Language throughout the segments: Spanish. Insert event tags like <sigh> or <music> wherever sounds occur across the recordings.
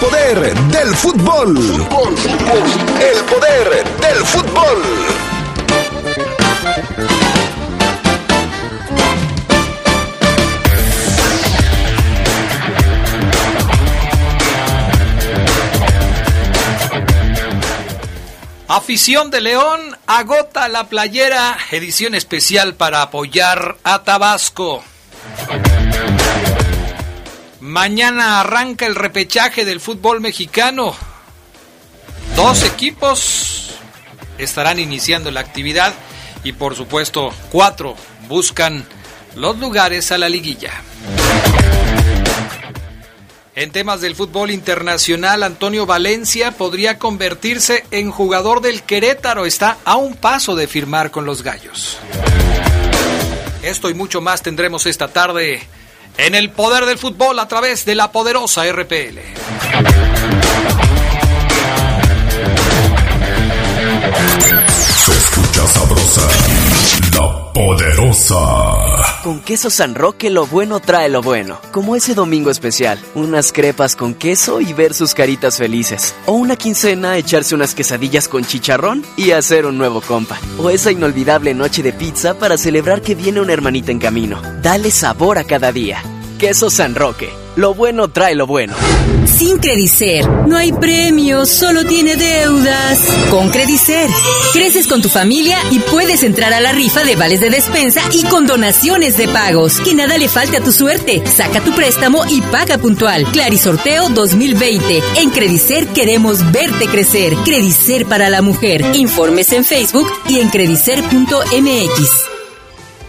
poder del fútbol. El poder del fútbol. Afición de León agota la playera, edición especial para apoyar a Tabasco. Mañana arranca el repechaje del fútbol mexicano. Dos equipos estarán iniciando la actividad y por supuesto cuatro buscan los lugares a la liguilla. En temas del fútbol internacional, Antonio Valencia podría convertirse en jugador del Querétaro. Está a un paso de firmar con los Gallos. Esto y mucho más tendremos esta tarde en el poder del fútbol a través de la poderosa RPL. Se escucha sabrosa, la poderosa. Con queso San Roque lo bueno trae lo bueno. Como ese domingo especial, unas crepas con queso y ver sus caritas felices. O una quincena, echarse unas quesadillas con chicharrón y hacer un nuevo compa. O esa inolvidable noche de pizza para celebrar que viene una hermanita en camino. Dale sabor a cada día. Queso San Roque. Lo bueno trae lo bueno. Sin Credicer, no hay premios, solo tiene deudas. Con Credicer, creces con tu familia y puedes entrar a la rifa de vales de despensa y con donaciones de pagos. Que nada le falte a tu suerte. Saca tu préstamo y paga puntual. Clarisorteo 2020. En Credicer queremos verte crecer. Credicer para la mujer. Informes en Facebook y en credicer.mx.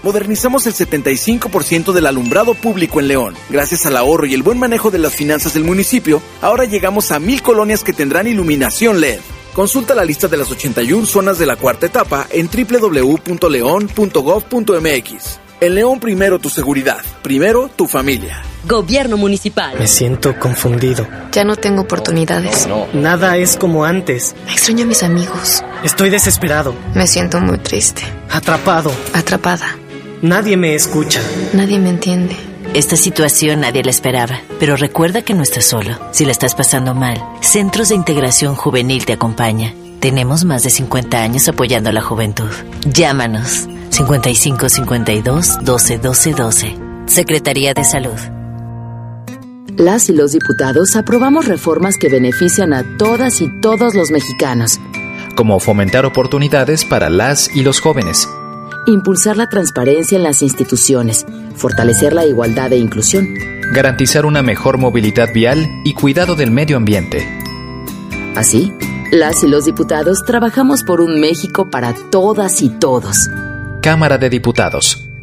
Modernizamos el 75% del alumbrado público en León. Gracias al ahorro y el buen manejo de las finanzas del municipio, ahora llegamos a mil colonias que tendrán iluminación LED. Consulta la lista de las 81 zonas de la cuarta etapa en www.león.gov.mx. En León primero tu seguridad, primero tu familia. Gobierno municipal. Me siento confundido. Ya no tengo oportunidades. Nada es como antes. Extraño a mis amigos. Estoy desesperado. Me siento muy triste. Atrapado. Atrapada. Nadie me escucha. Nadie me entiende. Esta situación nadie la esperaba, pero recuerda que no estás solo. Si la estás pasando mal, Centros de Integración Juvenil te acompaña. Tenemos más de 50 años apoyando a la juventud. Llámanos 55 52 12 12 12. Secretaría de Salud. Las y los diputados aprobamos reformas que benefician a todas y todos los mexicanos. Como fomentar oportunidades para las y los jóvenes impulsar la transparencia en las instituciones, fortalecer la igualdad e inclusión, garantizar una mejor movilidad vial y cuidado del medio ambiente. Así, las y los diputados trabajamos por un México para todas y todos. Cámara de Diputados.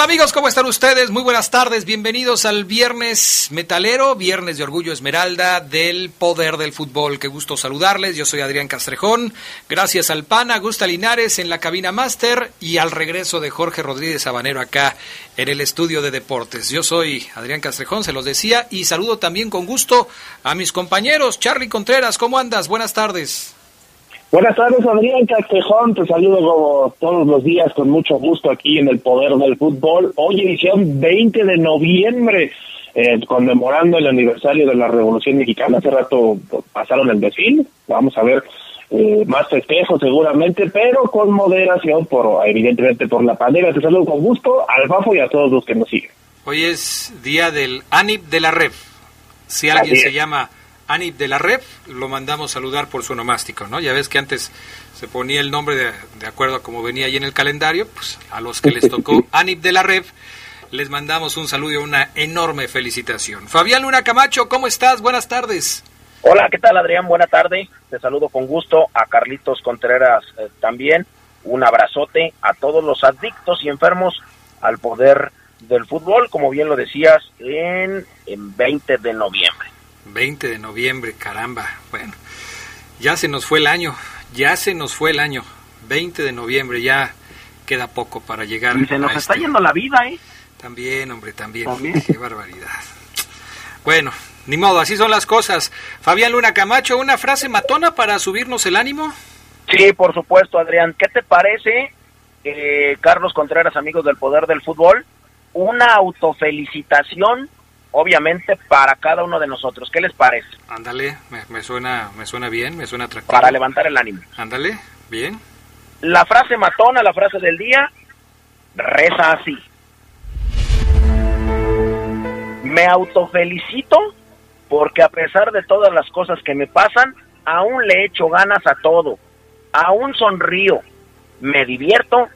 Amigos? ¿Cómo están ustedes? Muy buenas tardes, bienvenidos al viernes metalero, viernes de Orgullo Esmeralda del Poder del Fútbol. Qué gusto saludarles, yo soy Adrián Castrejón. Gracias al PAN, Gusta Linares en la cabina máster y al regreso de Jorge Rodríguez Sabanero acá en el estudio de deportes. Yo soy Adrián Castrejón, se los decía, y saludo también con gusto a mis compañeros. Charlie Contreras, ¿cómo andas? Buenas tardes. Buenas tardes, Adrián Castejón. Te saludo como todos los días con mucho gusto aquí en el Poder del Fútbol. Hoy edición 20 de noviembre, eh, conmemorando el aniversario de la Revolución Mexicana. Hace rato pasaron el desfile. Vamos a ver eh, más festejos seguramente, pero con moderación, por evidentemente por la pandemia. Te saludo con gusto al Bafo y a todos los que nos siguen. Hoy es día del ANIP de la REF. Si alguien se llama Anip de la Red, lo mandamos saludar por su onomástico, ¿no? Ya ves que antes se ponía el nombre de, de acuerdo a como venía ahí en el calendario, pues a los que les tocó <laughs> Anip de la Red, les mandamos un saludo y una enorme felicitación. Fabián Luna Camacho, ¿cómo estás? Buenas tardes. Hola, ¿qué tal Adrián? Buena tarde. Te saludo con gusto a Carlitos Contreras eh, también. Un abrazote a todos los adictos y enfermos al poder del fútbol, como bien lo decías, en, en 20 de noviembre. 20 de noviembre, caramba. Bueno, ya se nos fue el año, ya se nos fue el año. 20 de noviembre, ya queda poco para llegar. Y se nos a está este- yendo la vida, ¿eh? También, hombre, también. También. Qué barbaridad. Bueno, ni modo, así son las cosas. Fabián Luna Camacho, ¿una frase matona para subirnos el ánimo? Sí, por supuesto, Adrián. ¿Qué te parece, eh, Carlos Contreras, amigos del poder del fútbol? Una autofelicitación, obviamente, para cada uno de nosotros. ¿Qué les parece? Ándale, me, me suena, me suena bien, me suena atractivo. Para levantar el ánimo. Ándale, bien. La frase matona, la frase del día, reza así. Me autofelicito porque a pesar de todas las cosas que me pasan, aún le echo ganas a todo. Aún sonrío, me divierto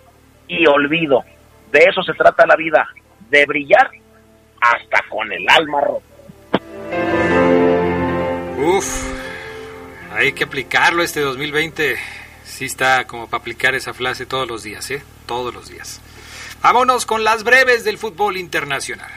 y olvido. De eso se trata la vida, de brillar hasta con el alma rota. Uf, hay que aplicarlo este 2020. Sí está como para aplicar esa frase todos los días, ¿eh? Todos los días. Vámonos con las breves del fútbol internacional.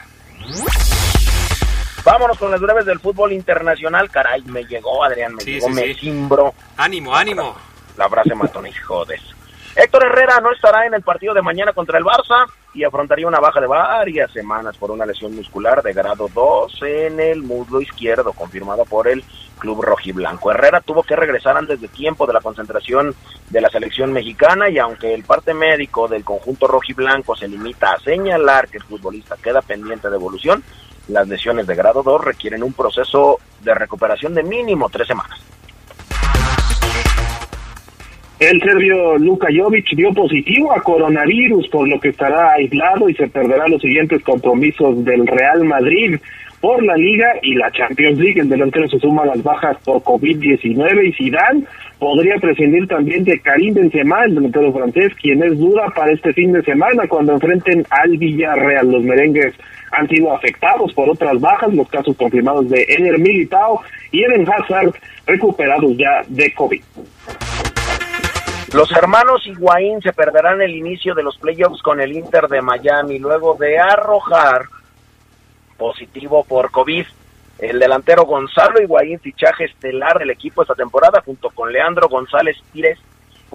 Vámonos con las breves del fútbol internacional. Caray, me llegó, Adrián, me Sí, llegó, sí, me sí. cimbró. Ánimo, ánimo. La frase matona, hijo de eso. Héctor Herrera no estará en el partido de mañana contra el Barça y afrontaría una baja de varias semanas por una lesión muscular de grado 2 en el muslo izquierdo, confirmado por el club rojiblanco. Herrera tuvo que regresar antes de tiempo de la concentración de la selección mexicana y aunque el parte médico del conjunto rojiblanco se limita a señalar que el futbolista queda pendiente de evolución, las lesiones de grado 2 requieren un proceso de recuperación de mínimo tres semanas. El serbio Luka Jovic dio positivo a coronavirus, por lo que estará aislado y se perderá los siguientes compromisos del Real Madrid por la Liga y la Champions League. El delantero se suma a las bajas por COVID-19 y Zidane podría prescindir también de Karim Benzema, el delantero francés, quien es duda para este fin de semana cuando enfrenten al Villarreal. Los merengues han sido afectados por otras bajas, los casos confirmados de Eder Militao y Eden Hazard recuperados ya de COVID. Los hermanos Higuaín se perderán el inicio de los playoffs con el Inter de Miami luego de arrojar positivo por COVID. El delantero Gonzalo Higuaín, fichaje estelar del equipo esta temporada, junto con Leandro González Pires,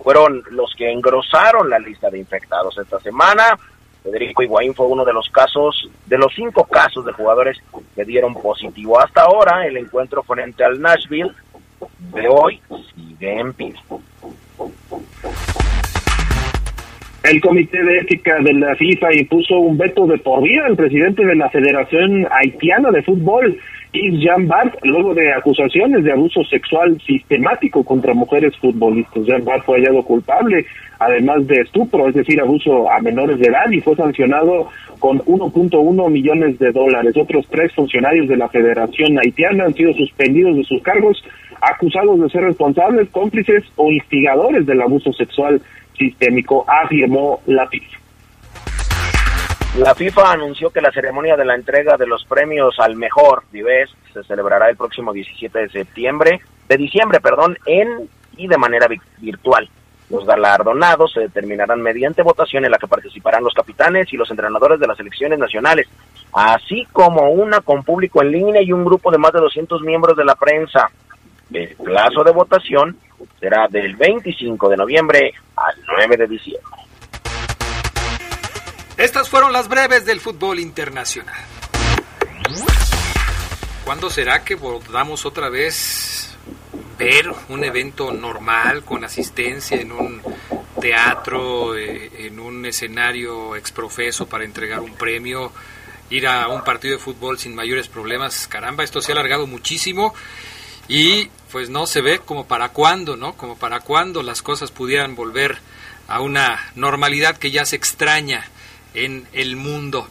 fueron los que engrosaron la lista de infectados esta semana. Federico Higuaín fue uno de los casos, de los cinco casos de jugadores que dieron positivo. Hasta ahora, el encuentro frente al Nashville de hoy sigue en pie. El Comité de Ética de la FIFA impuso un veto de por vida al presidente de la Federación Haitiana de Fútbol, Yves Jean Bart, luego de acusaciones de abuso sexual sistemático contra mujeres futbolistas. Jean Bart fue hallado culpable, además de estupro, es decir, abuso a menores de edad, y fue sancionado con 1.1 millones de dólares. Otros tres funcionarios de la Federación Haitiana han sido suspendidos de sus cargos, acusados de ser responsables, cómplices o instigadores del abuso sexual sistémico, afirmó la FIFA. La FIFA anunció que la ceremonia de la entrega de los premios al mejor Vives se celebrará el próximo 17 de septiembre, de diciembre, perdón, en y de manera vi- virtual. Los galardonados se determinarán mediante votación en la que participarán los capitanes y los entrenadores de las selecciones nacionales, así como una con público en línea y un grupo de más de 200 miembros de la prensa. El plazo de votación será del 25 de noviembre al 9 de diciembre. Estas fueron las breves del fútbol internacional. ¿Cuándo será que podamos otra vez ver un evento normal con asistencia en un teatro, eh, en un escenario exprofeso para entregar un premio, ir a un partido de fútbol sin mayores problemas? Caramba, esto se ha alargado muchísimo y pues no se ve como para cuándo, ¿no? Como para cuándo las cosas pudieran volver a una normalidad que ya se extraña en el mundo.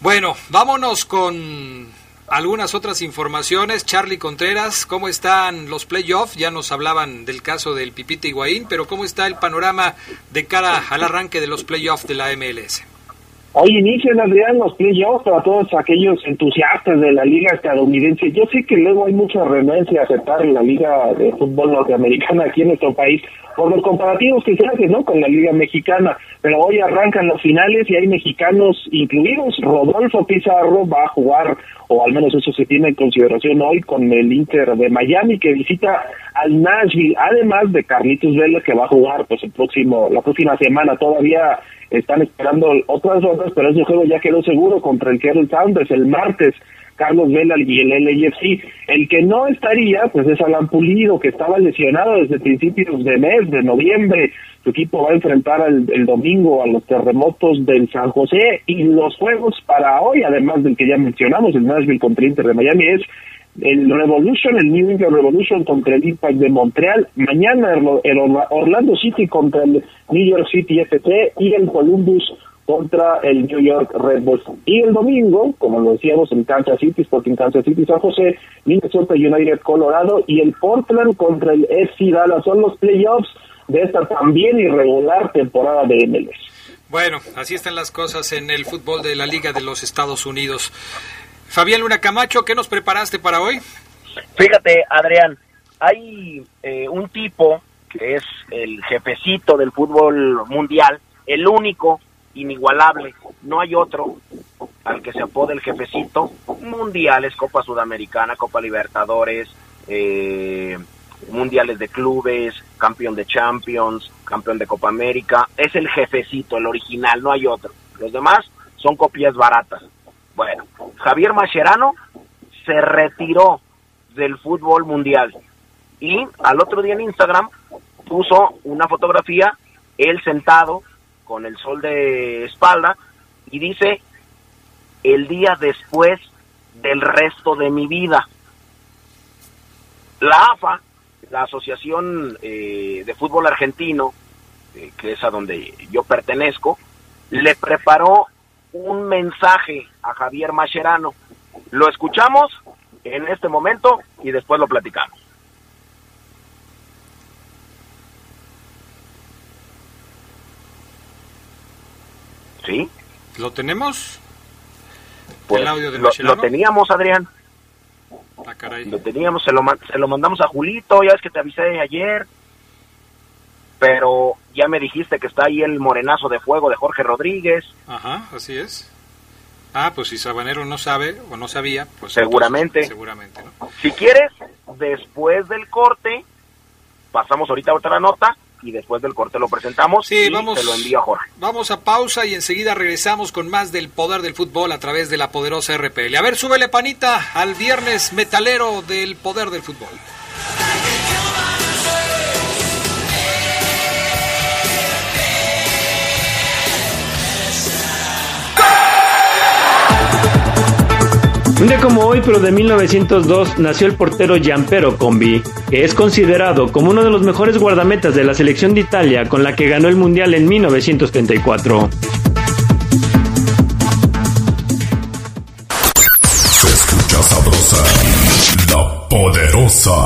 Bueno, vámonos con algunas otras informaciones. Charlie Contreras, ¿cómo están los playoffs? Ya nos hablaban del caso del Pipita Higuaín, pero ¿cómo está el panorama de cara al arranque de los playoffs de la MLS? Hoy inician, Adrián, los playoffs para todos aquellos entusiastas de la liga estadounidense. Yo sé que luego hay mucha renuencia a aceptar la liga de fútbol norteamericana aquí en nuestro país por los comparativos que se hacen ¿no? con la liga mexicana, pero hoy arrancan los finales y hay mexicanos incluidos. Rodolfo Pizarro va a jugar, o al menos eso se tiene en consideración hoy, con el Inter de Miami que visita al Nashville, además de Carlitos Vela que va a jugar pues el próximo, la próxima semana todavía están esperando otras rondas, pero ese juego ya quedó seguro contra el Seattle Sounders el martes. Carlos Vela y el LAFC. El que no estaría, pues es Alan Pulido, que estaba lesionado desde principios de mes, de noviembre. Su equipo va a enfrentar el, domingo a los terremotos del San José y los juegos para hoy, además del que ya mencionamos, el Nashville contra el Inter de Miami, es el Revolution, el New England Revolution contra el Impact de Montreal, mañana el Orlando City contra el New York City FC y el Columbus contra el New York Red Bulls. Y el domingo, como lo decíamos, en Kansas City, Sporting Kansas City, San José, Minnesota United Colorado y el Portland contra el FC Dallas. Son los playoffs de esta también irregular temporada de MLS. Bueno, así están las cosas en el fútbol de la Liga de los Estados Unidos. Fabián Luna Camacho, ¿qué nos preparaste para hoy? Fíjate, Adrián, hay eh, un tipo que es el jefecito del fútbol mundial, el único, inigualable, no hay otro al que se apode el jefecito, mundiales, Copa Sudamericana, Copa Libertadores, eh, mundiales de clubes, campeón de Champions, campeón de Copa América, es el jefecito, el original, no hay otro. Los demás son copias baratas. Bueno, Javier Mascherano se retiró del fútbol mundial y al otro día en Instagram puso una fotografía, él sentado con el sol de espalda y dice, el día después del resto de mi vida. La AFA, la Asociación eh, de Fútbol Argentino, eh, que es a donde yo pertenezco, le preparó un mensaje a Javier Mascherano. Lo escuchamos en este momento y después lo platicamos. ¿Sí? ¿Lo tenemos? Pues, ¿El audio de lo, lo, teníamos, Adrián. Ah, caray. Lo teníamos, se lo, se lo mandamos a Julito, ya es que te avisé ayer. Pero ya me dijiste que está ahí el morenazo de fuego de Jorge Rodríguez. Ajá, así es. Ah, pues si Sabanero no sabe o no sabía, pues seguramente. seguramente, Si quieres, después del corte, pasamos ahorita otra nota y después del corte lo presentamos sí, y vamos, te lo envía Jorge. Vamos a pausa y enseguida regresamos con más del poder del fútbol a través de la poderosa RPL. A ver, súbele panita al viernes metalero del poder del fútbol. Un día como hoy, pero de 1902, nació el portero Gianpero Combi, que es considerado como uno de los mejores guardametas de la selección de Italia con la que ganó el Mundial en 1934. Se escucha sabrosa, la poderosa.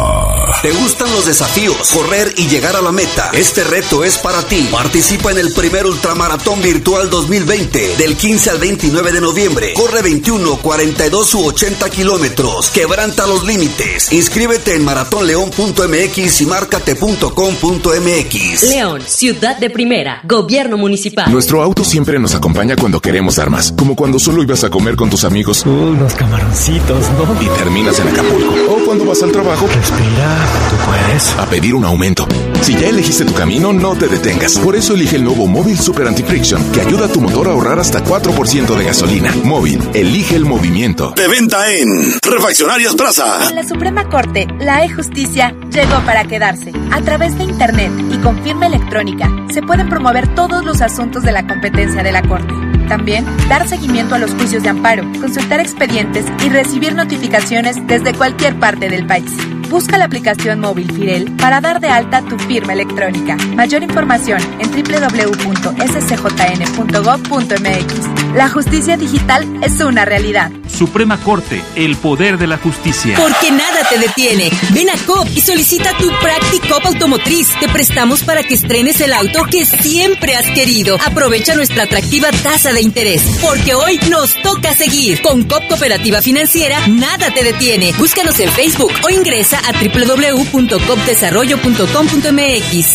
¿Te gustan los desafíos? Correr y llegar a la meta. Este reto es para ti. Participa en el primer Ultramaratón Virtual 2020 del 15 al 29 de noviembre. Corre 21, 42 u 80 kilómetros. Quebranta los límites. Inscríbete en maratonleón.mx y márcate.com.mx. León, ciudad de primera, gobierno municipal. Nuestro auto siempre nos acompaña cuando queremos dar más. Como cuando solo ibas a comer con tus amigos. Unos camaroncitos, ¿no? Y terminas en Acapulco. O cuando vas al trabajo. Respira. Tú puedes. A pedir un aumento. Si ya elegiste tu camino, no te detengas. Por eso elige el nuevo Móvil Super Anti-Friction, que ayuda a tu motor a ahorrar hasta 4% de gasolina. Móvil, elige el movimiento. De venta en Refaccionarias Plaza. En la Suprema Corte, la e-justicia llegó para quedarse. A través de Internet y con firma electrónica, se pueden promover todos los asuntos de la competencia de la Corte. También dar seguimiento a los juicios de amparo, consultar expedientes y recibir notificaciones desde cualquier parte del país. Busca la aplicación móvil Firel para dar de alta tu firma electrónica. Mayor información en www.scjn.gov.mx. La justicia digital es una realidad. Suprema Corte, el poder de la justicia. Porque nada te detiene. Ven a COP y solicita tu Practicop automotriz. Te prestamos para que estrenes el auto que siempre has querido. Aprovecha nuestra atractiva tasa de interés. Porque hoy nos toca seguir. Con COP Cooperativa Financiera, nada te detiene. Búscanos en Facebook o ingresa a www.copdesarrollo.com.mx.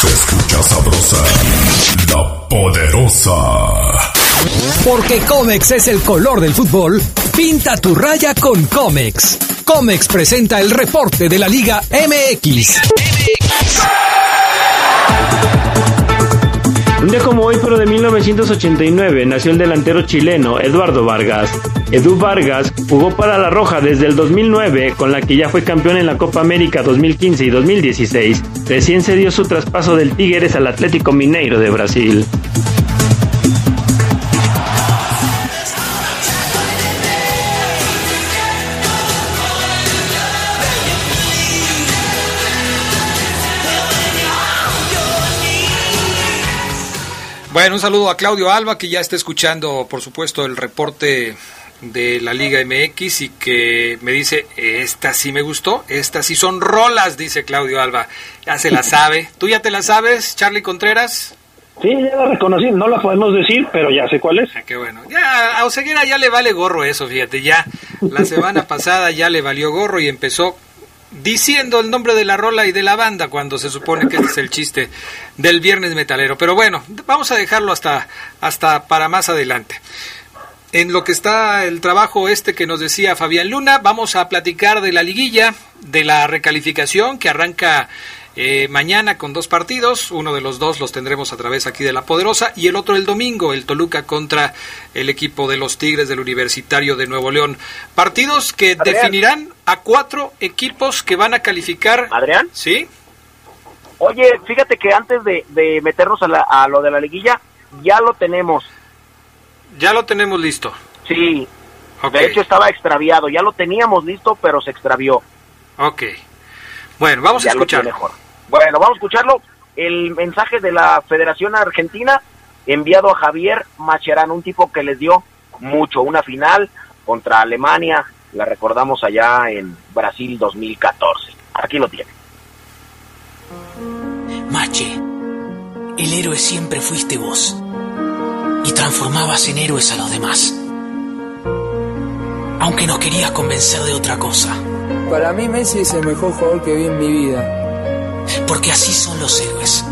Se escucha sabrosa, la poderosa. Porque Comex es el color del fútbol, pinta tu raya con Comex. Comex presenta el reporte de la Liga MX. Un día como hoy, pero de 1989, nació el delantero chileno Eduardo Vargas. Edu Vargas jugó para La Roja desde el 2009, con la que ya fue campeón en la Copa América 2015 y 2016. Recién se dio su traspaso del Tigres al Atlético Mineiro de Brasil. Un saludo a Claudio Alba, que ya está escuchando, por supuesto, el reporte de la Liga MX y que me dice, esta sí me gustó, estas sí son rolas, dice Claudio Alba. Ya se la <laughs> sabe. ¿Tú ya te la sabes, Charlie Contreras? Sí, ya la reconocí, no la podemos decir, pero ya sé cuál es. Ah, qué bueno. Ya, a Oseguera ya le vale gorro eso, fíjate, ya. La semana <laughs> pasada ya le valió gorro y empezó diciendo el nombre de la rola y de la banda cuando se supone que es el chiste del viernes metalero. Pero bueno, vamos a dejarlo hasta, hasta para más adelante. En lo que está el trabajo este que nos decía Fabián Luna, vamos a platicar de la liguilla, de la recalificación que arranca eh, mañana con dos partidos, uno de los dos los tendremos a través aquí de La Poderosa y el otro el domingo, el Toluca contra el equipo de los Tigres del Universitario de Nuevo León. Partidos que Adrián. definirán a cuatro equipos que van a calificar. Adrián. ¿Sí? Oye, fíjate que antes de, de meternos a, la- a lo de la liguilla, ya lo tenemos. Ya lo tenemos listo. Sí. Ok. De hecho estaba extraviado. Ya lo teníamos listo, pero se extravió. Ok. Bueno, vamos a Ya escuchar. Bueno, vamos a escucharlo. El mensaje de la Federación Argentina enviado a Javier Macherano, un tipo que les dio mucho. Una final contra Alemania, la recordamos allá en Brasil 2014. Aquí lo tiene. Mache, el héroe siempre fuiste vos. Y transformabas en héroes a los demás. Aunque nos querías convencer de otra cosa. Para mí Messi es el mejor jugador que vi en mi vida. Porque así son los héroes.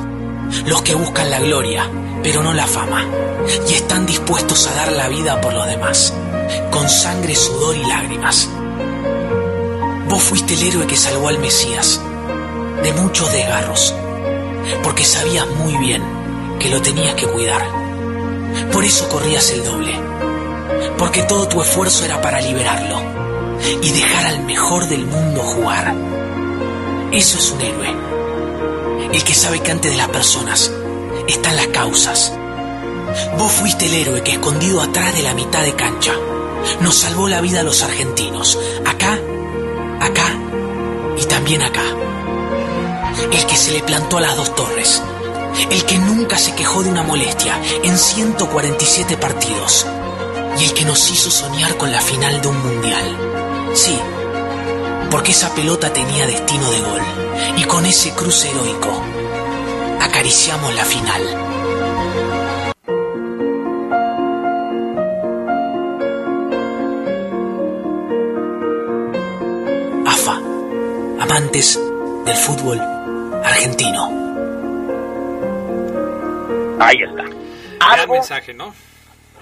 Los que buscan la gloria, pero no la fama. Y están dispuestos a dar la vida por los demás. Con sangre, sudor y lágrimas. Vos fuiste el héroe que salvó al Mesías. De muchos desgarros. Porque sabías muy bien que lo tenías que cuidar. Por eso corrías el doble. Porque todo tu esfuerzo era para liberarlo. Y dejar al mejor del mundo jugar. Eso es un héroe. El que sabe que antes de las personas están las causas. Vos fuiste el héroe que escondido atrás de la mitad de cancha nos salvó la vida a los argentinos. Acá, acá y también acá. El que se le plantó a las dos torres. El que nunca se quejó de una molestia en 147 partidos. Y el que nos hizo soñar con la final de un mundial. Sí, porque esa pelota tenía destino de gol. Y con ese cruce heroico, acariciamos la final. AFA, amantes del fútbol argentino. Ahí está. Gran mensaje, ¿no?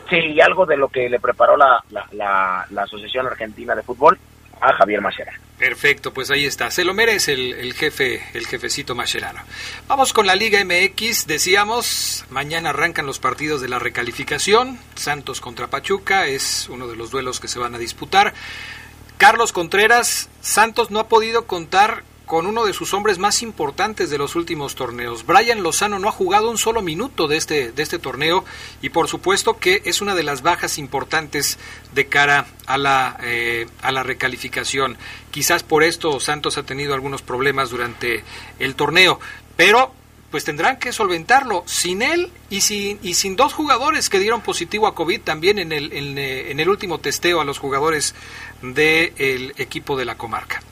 Sí, algo de lo que le preparó la, la, la- la Asociación Argentina de Fútbol a Javier Macherano. Perfecto, pues ahí está. Se lo merece el, el jefe, el jefecito Mascherano. Vamos con la Liga MX. Decíamos, mañana arrancan los partidos de la recalificación. Santos contra Pachuca es uno de los duelos que se van a disputar. Carlos Contreras, Santos no ha podido contar con uno de sus hombres más importantes de los últimos torneos. Brian Lozano no ha jugado un solo minuto de este, de este torneo y por supuesto que es una de las bajas importantes de cara a la, eh, a la recalificación. Quizás por esto Santos ha tenido algunos problemas durante el torneo, pero pues tendrán que solventarlo sin él y sin, y sin dos jugadores que dieron positivo a COVID también en el, en, eh, el último testeo a los jugadores del equipo de la comarca.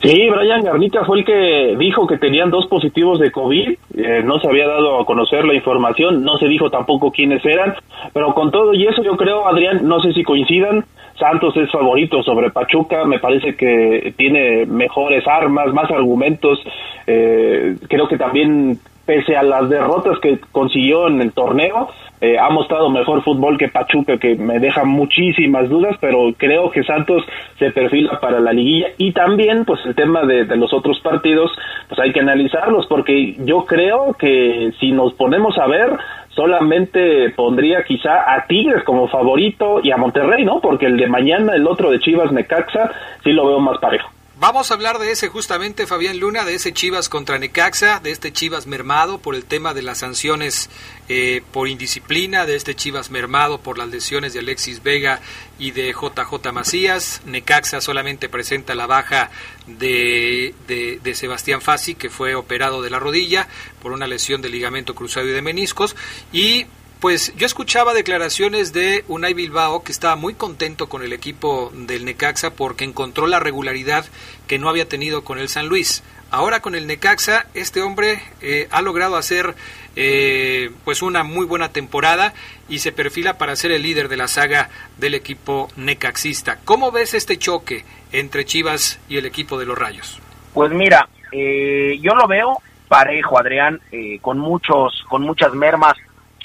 Sí, Brian Garnica fue el que dijo que tenían dos positivos de COVID, eh, no se había dado a conocer la información, no se dijo tampoco quiénes eran, pero con todo y eso yo creo, Adrián, no sé si coincidan, Santos es favorito sobre Pachuca, me parece que tiene mejores armas, más argumentos, eh, creo que también pese a las derrotas que consiguió en el torneo, eh, ha mostrado mejor fútbol que Pachuca, que me deja muchísimas dudas, pero creo que Santos se perfila para la liguilla y también pues el tema de, de los otros partidos, pues hay que analizarlos, porque yo creo que si nos ponemos a ver, solamente pondría quizá a Tigres como favorito y a Monterrey, ¿no? Porque el de mañana, el otro de Chivas Necaxa, sí lo veo más parejo. Vamos a hablar de ese justamente, Fabián Luna, de ese Chivas contra Necaxa, de este Chivas mermado por el tema de las sanciones eh, por indisciplina, de este Chivas mermado por las lesiones de Alexis Vega y de JJ Macías. Necaxa solamente presenta la baja de, de, de Sebastián Fassi, que fue operado de la rodilla por una lesión de ligamento cruzado y de meniscos. Y pues yo escuchaba declaraciones de Unai Bilbao que estaba muy contento con el equipo del Necaxa porque encontró la regularidad que no había tenido con el San Luis. Ahora con el Necaxa, este hombre eh, ha logrado hacer eh, pues una muy buena temporada y se perfila para ser el líder de la saga del equipo necaxista. ¿Cómo ves este choque entre Chivas y el equipo de los Rayos? Pues mira, eh, yo lo veo parejo, Adrián, con muchos, con muchas mermas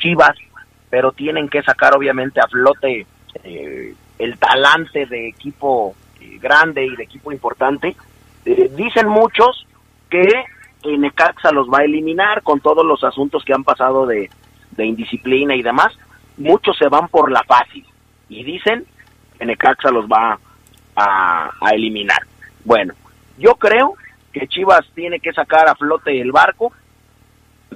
Chivas, pero tienen que sacar obviamente a flote eh, el talante de equipo eh, grande y de equipo importante. Eh, dicen muchos que Necaxa los va a eliminar con todos los asuntos que han pasado de, indisciplina y demás. Muchos se van por la fácil y dicen que Necaxa los va a, a eliminar. Bueno, yo creo que Chivas tiene que sacar a flote el barco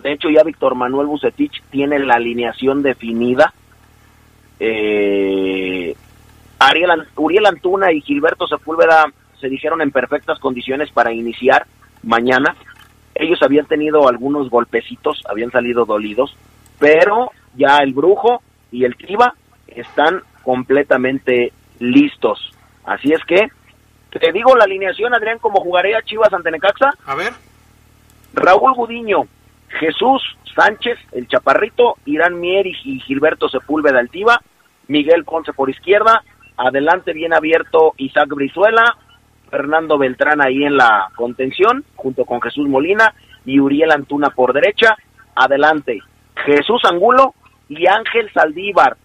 de hecho, ya Víctor Manuel Bucetich tiene la alineación definida. Eh, Ariel, Uriel Antuna y Gilberto Sepúlveda se dijeron en perfectas condiciones para iniciar mañana. Ellos habían tenido algunos golpecitos, habían salido dolidos, pero ya el Brujo y el Triba están completamente listos. Así es que, te digo la alineación, Adrián, como jugaría Chivas ante Necaxa. A ver. Raúl Gudiño, Jesús Sánchez, el Chaparrito, Irán Mier y Gilberto Sepúlveda Altiva, Miguel Ponce por izquierda, adelante bien abierto Isaac Brizuela, Fernando Beltrán ahí en la contención, junto con Jesús Molina y Uriel Antuna por derecha, adelante Jesús Angulo y Ángel Saldívar.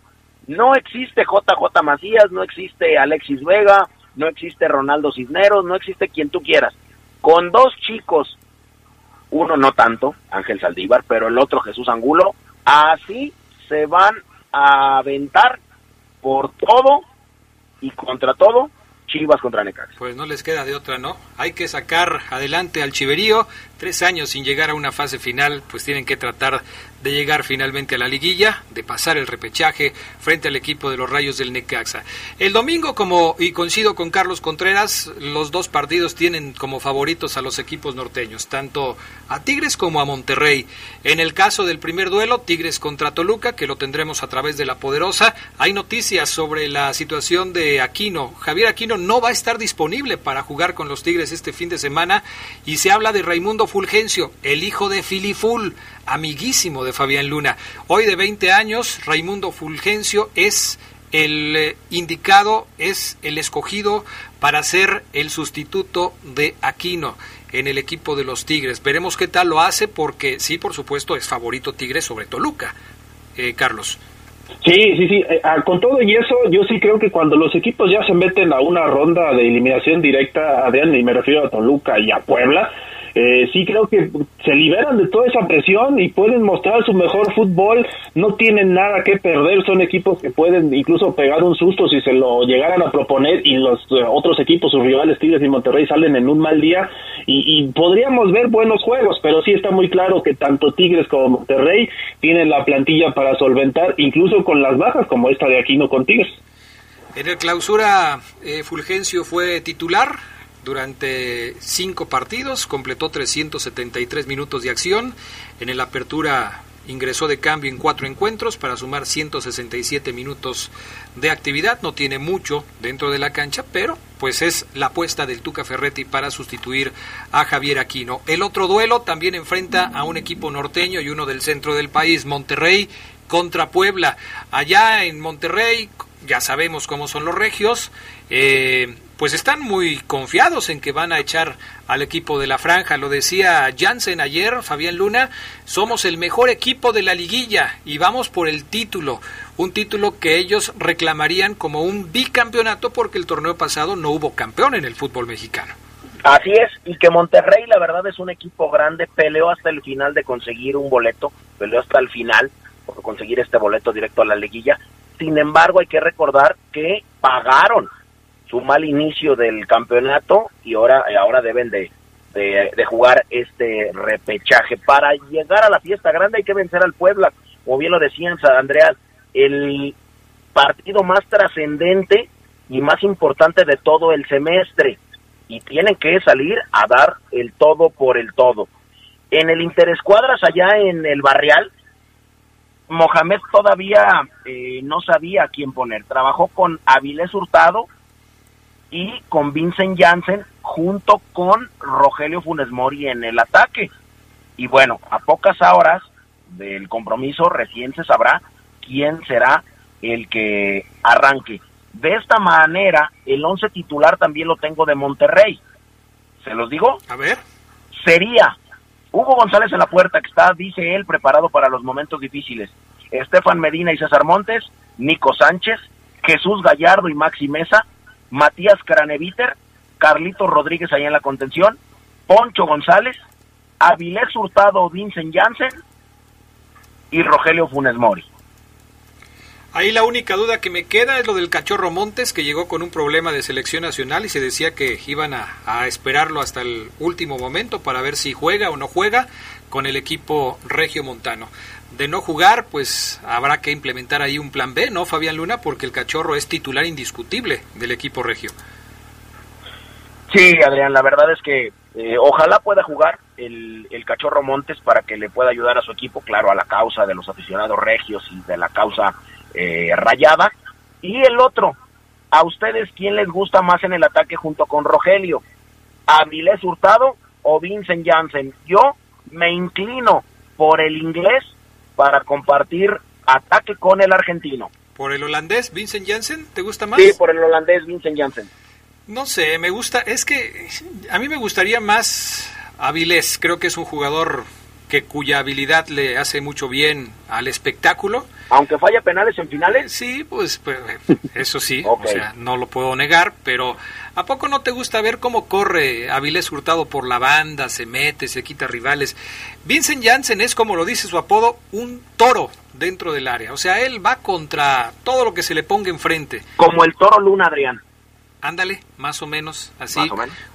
No existe JJ Macías, no existe Alexis Vega, no existe Ronaldo Cisneros, no existe quien tú quieras. Con dos chicos uno no tanto, Ángel Saldívar, pero el otro Jesús Angulo, así se van a aventar por todo y contra todo Chivas contra Necaxa. Pues no les queda de otra, ¿no? Hay que sacar adelante al Chiverío, tres años sin llegar a una fase final, pues tienen que tratar de llegar finalmente a la liguilla, de pasar el repechaje frente al equipo de los Rayos del Necaxa. El domingo, como y coincido con Carlos Contreras, los dos partidos tienen como favoritos a los equipos norteños, tanto a Tigres como a Monterrey. En el caso del primer duelo, Tigres contra Toluca, que lo tendremos a través de la Poderosa, hay noticias sobre la situación de Aquino. Javier Aquino no va a estar disponible para jugar con los Tigres este fin de semana y se habla de Raimundo Fulgencio, el hijo de Filiful amiguísimo de Fabián Luna. Hoy de 20 años, Raimundo Fulgencio es el eh, indicado, es el escogido para ser el sustituto de Aquino en el equipo de los Tigres. Veremos qué tal lo hace porque sí, por supuesto, es favorito Tigres sobre Toluca. Eh, Carlos. Sí, sí, sí. Eh, ah, con todo y eso, yo sí creo que cuando los equipos ya se meten a una ronda de eliminación directa, Adrián, y me refiero a Toluca y a Puebla, eh, sí creo que se liberan de toda esa presión y pueden mostrar su mejor fútbol, no tienen nada que perder, son equipos que pueden incluso pegar un susto si se lo llegaran a proponer y los eh, otros equipos, sus rivales Tigres y Monterrey salen en un mal día y, podríamos ver buenos juegos, pero sí está muy claro que tanto Tigres como Monterrey tienen la plantilla para solventar, incluso con las bajas como esta de Aquino con Tigres. En el clausura, eh, Fulgencio fue titular durante cinco partidos, completó 373 minutos de acción. En el apertura ingresó de cambio en cuatro encuentros para sumar 167 minutos de actividad. No tiene mucho dentro de la cancha, pero pues es la apuesta del Tuca Ferretti para sustituir a Javier Aquino. El otro duelo también enfrenta a un equipo norteño y uno del centro del país, Monterrey contra Puebla. Allá en Monterrey, ya sabemos cómo son los regios. Eh, pues están muy confiados en que van a echar al equipo de la franja. Lo decía Jansen ayer, Fabián Luna, somos el mejor equipo de la liguilla y vamos por el título. Un título que ellos reclamarían como un bicampeonato porque el torneo pasado no hubo campeón en el fútbol mexicano. Así es, y que Monterrey la verdad es un equipo grande, peleó hasta el final de conseguir un boleto, peleó hasta el final por conseguir este boleto directo a la liguilla. Sin embargo, hay que recordar que pagaron su mal inicio del campeonato y ahora, ahora deben de, de, jugar este repechaje. Para llegar a la fiesta grande hay que vencer al Puebla, como bien lo decían Andreas, el partido más trascendente y más importante de todo el semestre y tienen que salir a dar el todo por el todo. En el Interescuadras allá en el Barrial, Mohamed todavía eh, no sabía quién poner. Trabajó con Avilés Hurtado, y con Vincent Janssen junto con Rogelio Funes Mori en el ataque. Y bueno, a pocas horas del compromiso recién se sabrá quién será el que arranque. De esta manera, el once titular también lo tengo de Monterrey. ¿Se los digo? A ver. Sería Hugo González en la puerta, que está, dice él, preparado para los momentos difíciles. Estefan Medina y César Montes, Nico Sánchez, Jesús Gallardo y Maxi Mesa, Matías Craneviter, Carlito Rodríguez ahí en la contención, Poncho González, Avilés Hurtado, Vincent Janssen y Rogelio Funes Mori. Ahí la única duda que me queda es lo del cachorro Montes, que llegó con un problema de selección nacional y se decía que iban a, a, esperarlo hasta el último momento para ver si juega o no juega con el equipo regio montano de no jugar, pues habrá que implementar ahí un plan B, ¿no, Fabián Luna? Porque el cachorro es titular indiscutible del equipo regio. Sí, Adrián, la verdad es que eh, ojalá pueda jugar el, el, cachorro Montes para que le pueda ayudar a su equipo, claro, a la causa de los aficionados regios y de la causa eh, rayada. Y el otro, ¿a ustedes quién les gusta más en el ataque junto con Rogelio? ¿Avilés Hurtado o Vincent Janssen? Yo me inclino por el inglés para compartir ataque con el argentino. ¿Por el holandés Vincent Janssen? ¿Te gusta más? Sí, por el holandés Vincent Janssen. No sé, me gusta, es que a mí me gustaría más Avilés, creo que es un jugador que cuya habilidad le hace mucho bien al espectáculo. Aunque falla penales en finales. Sí, pues, pues eso sí, o sea, no lo puedo negar, pero ¿a poco no te gusta ver cómo corre Avilés Hurtado por la banda, se mete, se quita rivales? Vincent Janssen es, como lo dice su apodo, un toro dentro del área. O sea, él va contra todo lo que se le ponga enfrente. Como el toro Luna, Adrián. Ándale, más o menos, así,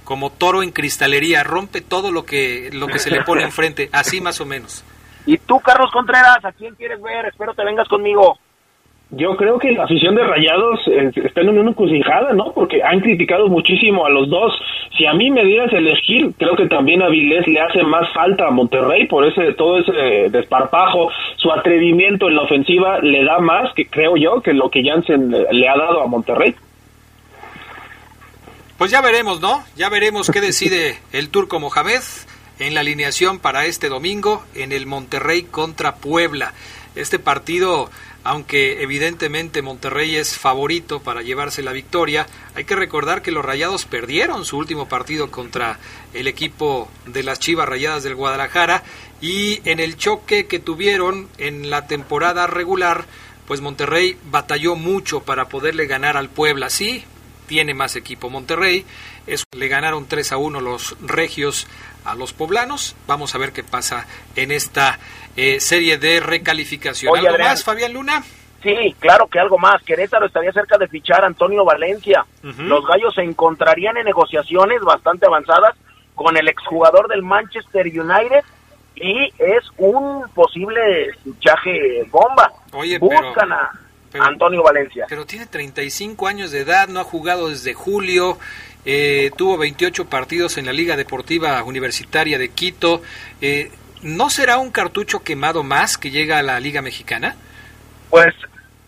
como toro en cristalería, rompe todo lo que, lo que se le pone <laughs> enfrente, así más o menos. ¿Y tú, Carlos Contreras, a quién quieres ver? Espero te vengas conmigo. Yo creo que la afición de Rayados eh, está en una encrucijada, ¿no? Porque han criticado muchísimo a los dos. Si a mí me dieras elegir, creo que también a Vilés le hace más falta a Monterrey por ese todo ese desparpajo, su atrevimiento en la ofensiva le da más que creo yo que lo que Jansen le ha dado a Monterrey. Pues ya veremos, ¿no? Ya veremos qué decide el turco Mohamed en la alineación para este domingo en el Monterrey contra Puebla. Este partido, aunque evidentemente Monterrey es favorito para llevarse la victoria, hay que recordar que los Rayados perdieron su último partido contra el equipo de las Chivas Rayadas del Guadalajara y en el choque que tuvieron en la temporada regular, pues Monterrey batalló mucho para poderle ganar al Puebla. Sí, tiene más equipo Monterrey. Eso, le ganaron 3 a 1 los regios a los poblanos. Vamos a ver qué pasa en esta eh, serie de recalificación. Oye, ¿Algo Adrián, más, Fabián Luna? Sí, claro que algo más. Querétaro estaría cerca de fichar a Antonio Valencia. Los gallos se encontrarían en negociaciones bastante avanzadas con el exjugador del Manchester United y es un posible fichaje bomba. Oye, Buscan a Antonio Valencia. Pero tiene 35 años de edad, no ha jugado desde julio eh, tuvo 28 partidos en la Liga Deportiva Universitaria de Quito. Eh, ¿No será un cartucho quemado más que llega a la Liga Mexicana? Pues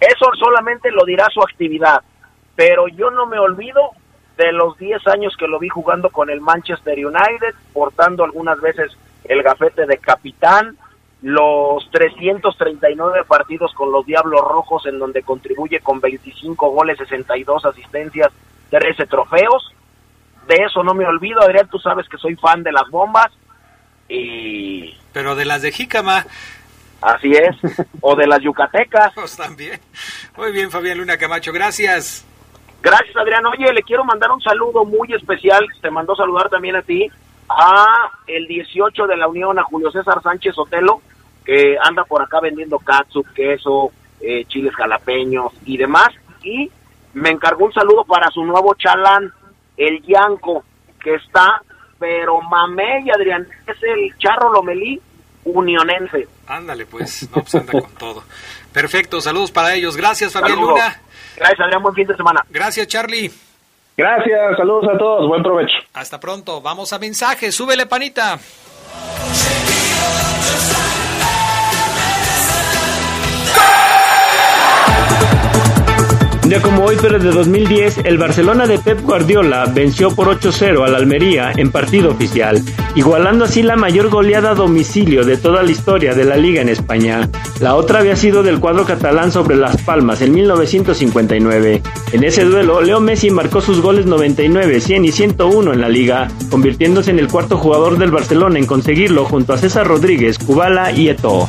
eso solamente lo dirá su actividad, pero yo no me olvido de los 10 años que lo vi jugando con el Manchester United, portando algunas veces el gafete de capitán, los 339 partidos con los Diablos Rojos en donde contribuye con 25 goles, 62 asistencias, 13 trofeos. De eso no me olvido, Adrián, tú sabes que soy fan de las bombas y... Pero de las de Jícama. Así es, o de las yucatecas. <laughs> Pues también. Muy bien, Fabián Luna Camacho, gracias. Gracias, Adrián. Oye, le quiero mandar un saludo muy especial, te mandó saludar también a ti, a el 18 de la Unión, a Julio César Sánchez Otelo, que anda por acá vendiendo katsu, queso, eh, chiles jalapeños y demás. Y me encargó un saludo para su nuevo chalán, el Yanco, que está, pero mamey, Adrián, es el Charro Lomelí unionense. Ándale, pues, no, pues anda con todo. Perfecto, saludos para ellos. Gracias, Fabián. Luna. Gracias, Adrián, buen fin de semana. Gracias, Charlie. Gracias, saludos a todos, buen provecho. Hasta pronto. Vamos a mensajes. Súbele, panita. Día como hoy, pero de 2010, el Barcelona de Pep Guardiola venció por 8-0 al Almería en partido oficial, igualando así la mayor goleada a domicilio de toda la historia de la liga en España. La otra había sido del cuadro catalán sobre Las Palmas en 1959. En ese duelo, Leo Messi marcó sus goles 99, 100 y 101 en la liga, convirtiéndose en el cuarto jugador del Barcelona en conseguirlo junto a César Rodríguez, Kubala y Eto'o.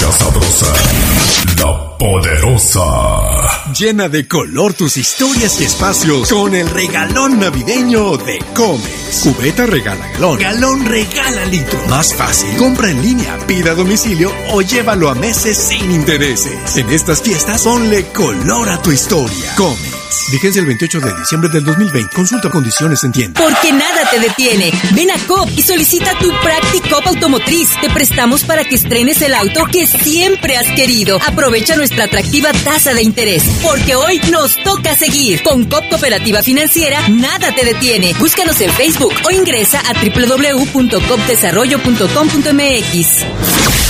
Escucha sabrosa. La poderosa. Llena de color tus historias y espacios con el regalón navideño de Comex. Cubeta regala galón. Galón regala litro. Más fácil. Compra en línea, pida a domicilio o llévalo a meses sin intereses. En estas fiestas, ponle color a tu historia. Comex. Vigencia el 28 de diciembre del 2020. Consulta condiciones en tienda. Porque nada te detiene. Ven a COP y solicita tu Practicop automotriz. Te prestamos para que estrenes el auto que siempre has querido. Aprovecha nuestra atractiva tasa de interés. Porque hoy nos toca seguir. Con COP Cooperativa Financiera, nada te detiene. Búscanos en Facebook o ingresa a www.copdesarrollo.com.mx.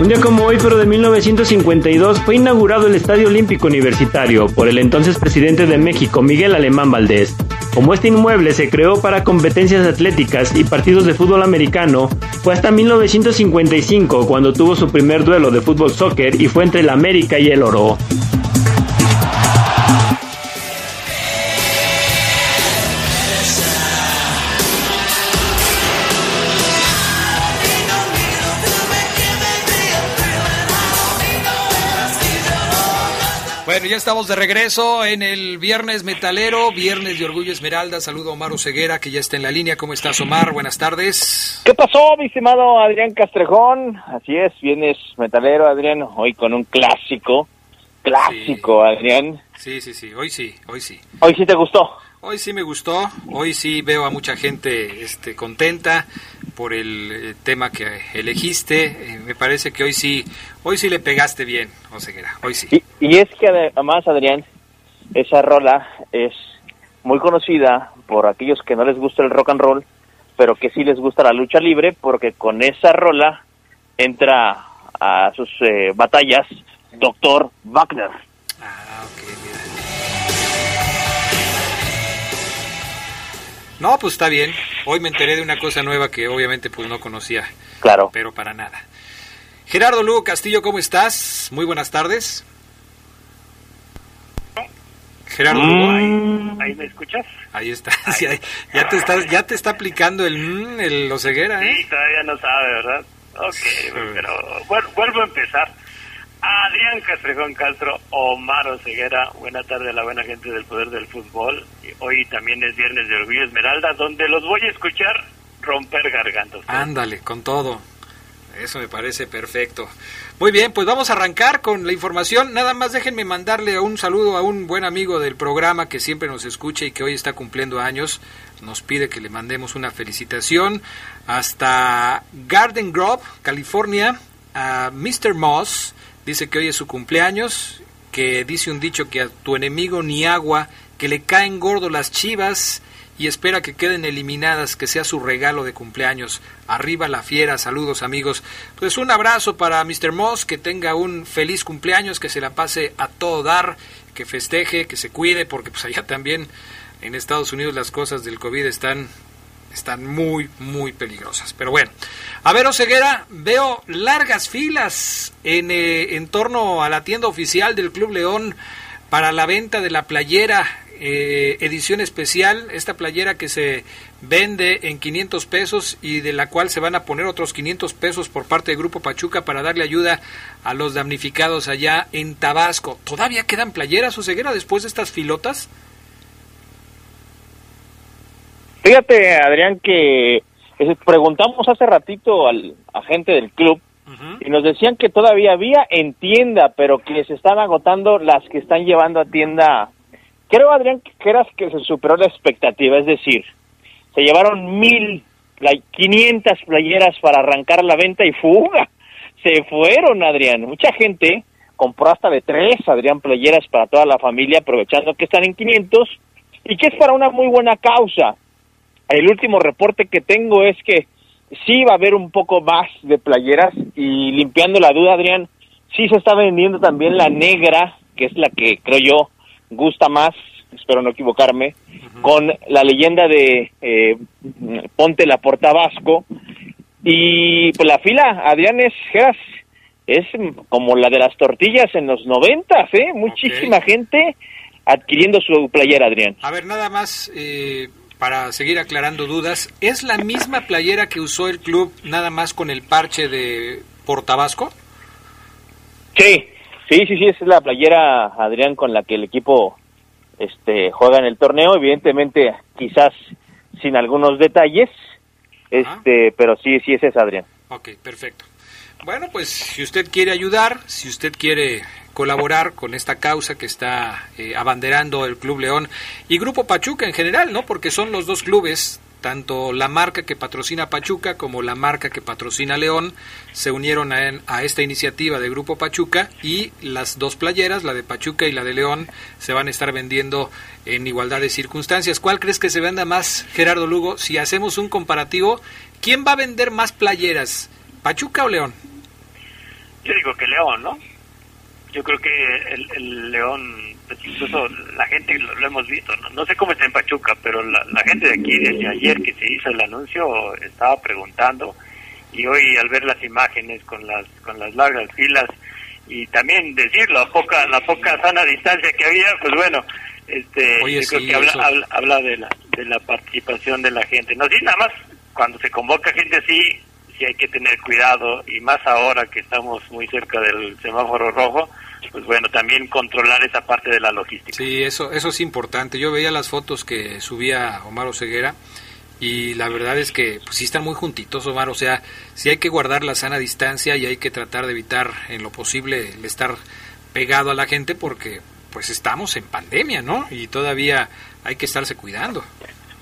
Un día como hoy, pero de 1952, fue inaugurado el Estadio Olímpico Universitario por el entonces presidente de México, Miguel Alemán Valdés. Como este inmueble se creó para competencias atléticas y partidos de fútbol americano, fue hasta 1955 cuando tuvo su primer duelo de fútbol soccer y fue entre el América y el Oro. Bueno, ya estamos de regreso en el Viernes Metalero, Viernes de Orgullo Esmeralda. Saludo a Omar Ceguera, que ya está en la línea. ¿Cómo estás, Omar? Buenas tardes. ¿Qué pasó, mi estimado Adrián Castrejón? Así es, vienes metalero, Adrián, hoy con un clásico. Clásico, Adrián. Sí, sí, sí, hoy sí, hoy sí. Hoy sí te gustó. Hoy sí me gustó, hoy sí veo a mucha gente este, contenta por el eh, tema que elegiste. Eh, me parece que hoy sí, hoy sí le pegaste bien, Oseguera, hoy sí. Y, es que además, Adrián, esa rola es muy conocida por aquellos que no les gusta el rock and roll, pero que sí les gusta la lucha libre, porque con esa rola entra a sus eh, batallas Doctor Wagner. No, pues está bien. Hoy me enteré de una cosa nueva que obviamente pues no conocía. Claro. Pero para nada. Gerardo Lugo Castillo, ¿cómo estás? Muy buenas tardes. Gerardo Lugo. Ahí, ahí me escuchas. Ahí está. Sí, <laughs> ahí- ya te está, ya te está aplicando el, mm, el ceguera, ¿eh? Sí, todavía no sabe, ¿verdad? Ok, pero bueno, vuelvo a empezar. Adrián Castrejón Castro, Omar Oseguera, buena tarde a la buena gente del Poder del Fútbol. Hoy también es Viernes de Orgullo Esmeralda, donde los voy a escuchar romper gargantas. Ándale, con todo. Eso me parece perfecto. Muy bien, pues vamos a arrancar con la información. Nada más déjenme mandarle un saludo a un buen amigo del programa que siempre nos escucha y que hoy está cumpliendo años. Nos pide que le mandemos una felicitación hasta Garden Grove, California, a Mr. Moss. Dice que hoy es su cumpleaños, que dice un dicho que a tu enemigo ni agua, que le caen gordo las chivas y espera que queden eliminadas, que sea su regalo de cumpleaños. Arriba la fiera, saludos amigos. Pues un abrazo para Mr. Moss, que tenga un feliz cumpleaños, que se la pase a todo dar, que festeje, que se cuide, porque pues allá también en Estados Unidos las cosas del COVID están están muy, muy peligrosas. Pero bueno, a ver, Oseguera, veo largas filas en, eh, en torno a la tienda oficial del Club León para la venta de la playera eh, edición especial, esta playera que se vende en 500 pesos y de la cual se van a poner otros 500 pesos por parte del Grupo Pachuca para darle ayuda a los damnificados allá en Tabasco. ¿Todavía quedan playeras, Oseguera, después de estas filotas? Fíjate, Adrián, que eh, preguntamos hace ratito al agente del club y nos decían que todavía había en tienda, pero que se están agotando las que están llevando a tienda. Creo, Adrián, que creas que se superó la expectativa, es decir, se llevaron mil, play- 500 playeras para arrancar la venta y fuga. Se fueron, Adrián. Mucha gente compró hasta de tres, Adrián, playeras para toda la familia, aprovechando que están en 500 y que es para una muy buena causa. El último reporte que tengo es que sí va a haber un poco más de playeras y limpiando la duda, Adrián, sí se está vendiendo también la negra, que es la que creo yo gusta más, espero no equivocarme, con la leyenda de eh, Ponte la Porta Vasco. Y pues la fila, Adrián, es, es como la de las tortillas en los noventas, ¿eh? Muchísima gente adquiriendo su playera, Adrián. A ver, nada más eh, para seguir aclarando dudas, ¿es la misma playera que usó el club nada más con el parche de Portabasco? Sí, sí, sí, sí, esa es la playera, Adrián, con la que el equipo este, juega en el torneo, evidentemente quizás sin algunos detalles, este, pero sí, sí es esa, Adrián. Ok, perfecto. Bueno, pues si usted quiere ayudar, si usted quiere colaborar con esta causa que está eh, abanderando el Club León y Grupo Pachuca en general, ¿no? Porque son los dos clubes, tanto la marca que patrocina Pachuca como la marca que patrocina León, se unieron a, a esta iniciativa de Grupo Pachuca y las dos playeras, la de Pachuca y la de León, se van a estar vendiendo en igualdad de circunstancias. ¿Cuál crees que se venda más, Gerardo Lugo? Si hacemos un comparativo, ¿quién va a vender más playeras, Pachuca o León? Yo digo que León, ¿no? Yo creo que el, el León, pues, incluso la gente lo, lo hemos visto, ¿no? no sé cómo está en Pachuca, pero la, la gente de aquí, desde ayer que se hizo el anuncio, estaba preguntando y hoy al ver las imágenes con las con las largas filas y también decirlo, a poca, la poca sana distancia que había, pues bueno, este, Oye, yo creo sí, que habla, habla, habla de, la, de la participación de la gente. No, sí, nada más, cuando se convoca gente así, sí hay que tener cuidado y más ahora que estamos muy cerca del semáforo rojo, pues bueno, también controlar esa parte de la logística. Sí, eso, eso es importante. Yo veía las fotos que subía Omar Oseguera y la verdad es que pues, sí están muy juntitos, Omar. O sea, sí hay que guardar la sana distancia y hay que tratar de evitar en lo posible el estar pegado a la gente porque pues estamos en pandemia, ¿no? Y todavía hay que estarse cuidando.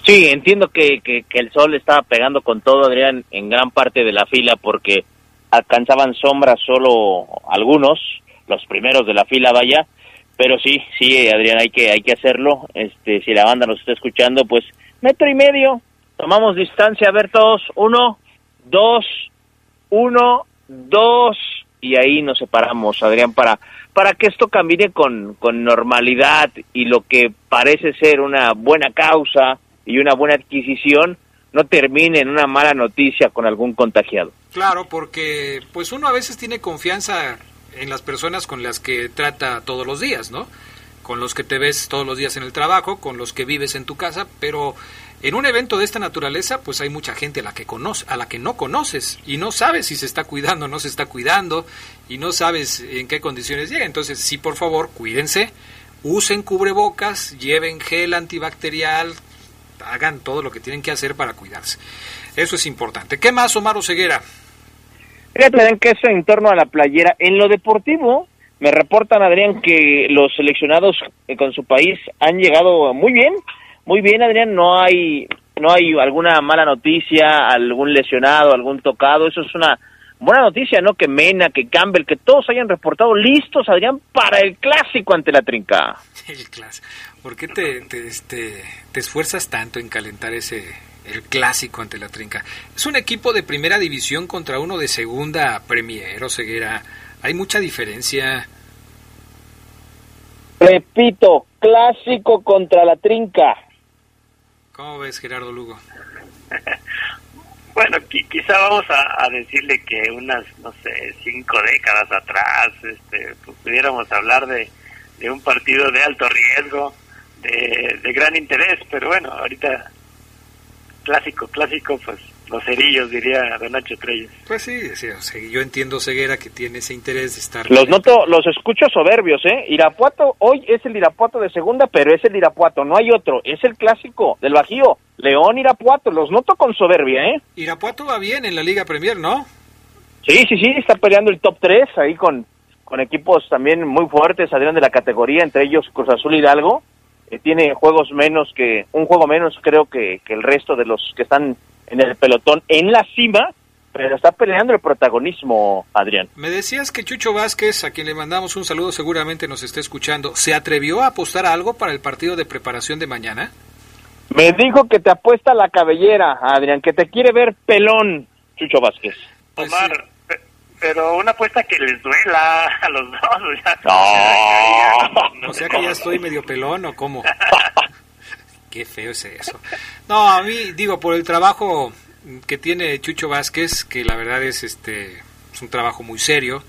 Sí, entiendo que, que, el sol estaba pegando con todo, Adrián, en gran parte de la fila porque alcanzaban sombra solo algunos, los primeros de la fila, vaya. Pero sí, sí, Adrián, hay que, hay que hacerlo. Este, si la banda nos está escuchando, pues metro y medio. Tomamos distancia, a ver todos. Uno, dos, uno, dos. Y ahí nos separamos, Adrián, para, para que esto camine con, con normalidad y lo que parece ser una buena causa y una buena adquisición no termine en una mala noticia con algún contagiado. Claro, porque pues uno a veces tiene confianza en las personas con las que trata todos los días, ¿no? Con los que te ves todos los días en el trabajo, con los que vives en tu casa, pero en un evento de esta naturaleza, pues hay mucha gente a la que conoce, a la que no conoces y no sabes si se está cuidando o no se está cuidando y no sabes en qué condiciones llega. Entonces, sí, por favor, cuídense, usen cubrebocas, lleven gel antibacterial, hagan todo lo que tienen que hacer para cuidarse. Eso es importante. ¿Qué más, Omar Ceguera? Fíjate, que eso en torno a la playera. En lo deportivo, me reportan, Adrián, que los seleccionados eh, con su país han llegado muy bien. Muy bien, Adrián. No hay, no hay alguna mala noticia, algún lesionado, algún tocado. Eso es una buena noticia, ¿no? Que Mena, que Campbell, que todos hayan reportado listos, Adrián, para el clásico ante la trinca. <laughs> El clásico. ¿Por qué te, te, este, te esfuerzas tanto en calentar ese el clásico ante la trinca? Es un equipo de primera división contra uno de segunda Premier o Ceguera. Hay mucha diferencia. Repito, clásico contra la trinca. ¿Cómo ves, Gerardo Lugo? <laughs> bueno, quizá vamos a, decirle que unas, no sé, cinco décadas atrás, este, pues, pudiéramos hablar de, de un partido de alto riesgo, de, de gran interés, pero bueno, ahorita clásico, clásico, pues los cerillos, diría Don Nacho Treyes. Pues sí, yo entiendo Ceguera que tiene ese interés de estar... Los noto, los escucho soberbios, ¿eh? Irapuato, hoy es el Irapuato de segunda, pero es el Irapuato, no hay otro, es el clásico del Bajío, León Irapuato, los noto con soberbia, ¿eh? Irapuato va bien en la Liga Premier, ¿no? Sí, sí, sí, está peleando el top 3 ahí con, con equipos también muy fuertes, Adrián de la categoría, entre ellos Cruz Azul Hidalgo, eh, tiene juegos menos que, un juego menos creo que, que el resto de los que están en el pelotón en la cima, pero está peleando el protagonismo, Adrián. Me decías que Chucho Vázquez, a quien le mandamos un saludo, seguramente nos está escuchando, ¿se atrevió a apostar algo para el partido de preparación de mañana? Me dijo que te apuesta la cabellera, Adrián, que te quiere ver pelón, Chucho Vázquez. Pues Omar, pero una apuesta que les duela <laughs> a los dos. no. O sea que ya estoy medio pelón o cómo. <laughs> Qué feo es eso. No, a mí, digo, por el trabajo que tiene Chucho Vázquez, que la verdad es este es un trabajo muy serio,